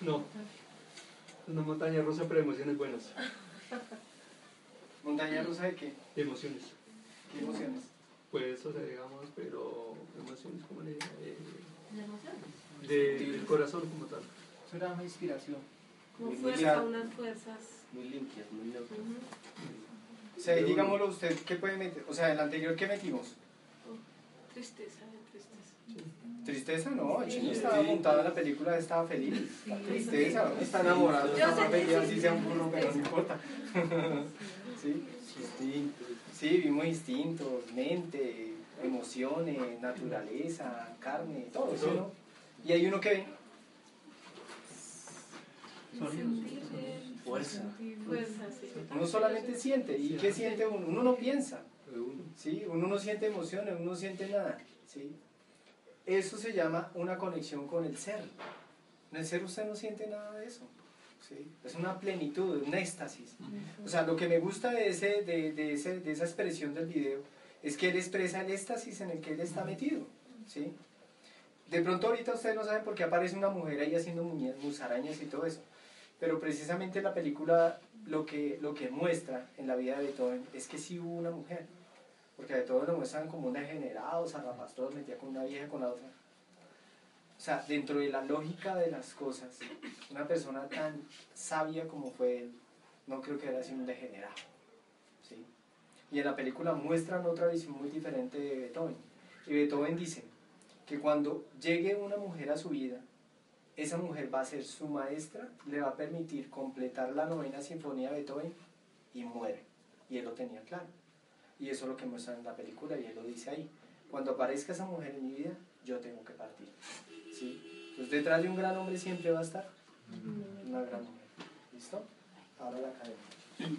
No. Una montaña rusa, pero emociones buenas. ¿Montaña rusa de qué? Emociones. ¿Qué emociones? Pues, o sea, digamos, pero emociones como le eh, ¿La emoción? de- del corazón como tal. Eso era una inspiración. Como fuerza, unas fuerzas. Muy limpias, muy neutras. O sea, y digámoslo usted, ¿qué puede meter? O sea, en el anterior, ¿qué metimos? Tristeza, tristeza. ¿Tristeza? No, el Sí. chino estaba montado en la película, estaba feliz. Tristeza, está enamorado, está feliz, así sí. sea un burro, pero no importa. <laughs> ¿Sí? Instintos. Sí, vimos instintos, mente, emociones, naturaleza, carne, todo eso, ¿no? Y hay uno que ve, Sentir, Fuerza. sí. uno solamente siente. ¿Y qué siente uno? Uno no piensa. ¿sí? Uno no siente emociones, uno no siente nada, ¿sí? Eso se llama una conexión con el ser. En el ser usted no siente nada de eso, ¿sí? Es una plenitud, un éxtasis. O sea, lo que me gusta de, ese, de, de, ese, de esa expresión del video es que él expresa el éxtasis en el que él está metido, ¿sí? De pronto ahorita ustedes no saben por qué aparece una mujer ahí haciendo musarañas y todo eso, pero precisamente la película lo que, lo que muestra en la vida de Beethoven es que sí hubo una mujer, porque a Beethoven lo muestran como un degenerado, zarrapastor, metía con una vieja con la otra. O sea, dentro de la lógica de las cosas, una persona tan sabia como fue él, no creo que era sido un degenerado. ¿sí? Y en la película muestran otra visión muy diferente de Beethoven. Y Beethoven dice que cuando llegue una mujer a su vida, esa mujer va a ser su maestra, le va a permitir completar la novena sinfonía de Beethoven y muere. Y él lo tenía claro. Y eso es lo que muestra en la película y él lo dice ahí. Cuando aparezca esa mujer en mi vida, yo tengo que partir. ¿sí? Entonces detrás de un gran hombre siempre va a estar una gran mujer. ¿Listo? Ahora la cadena.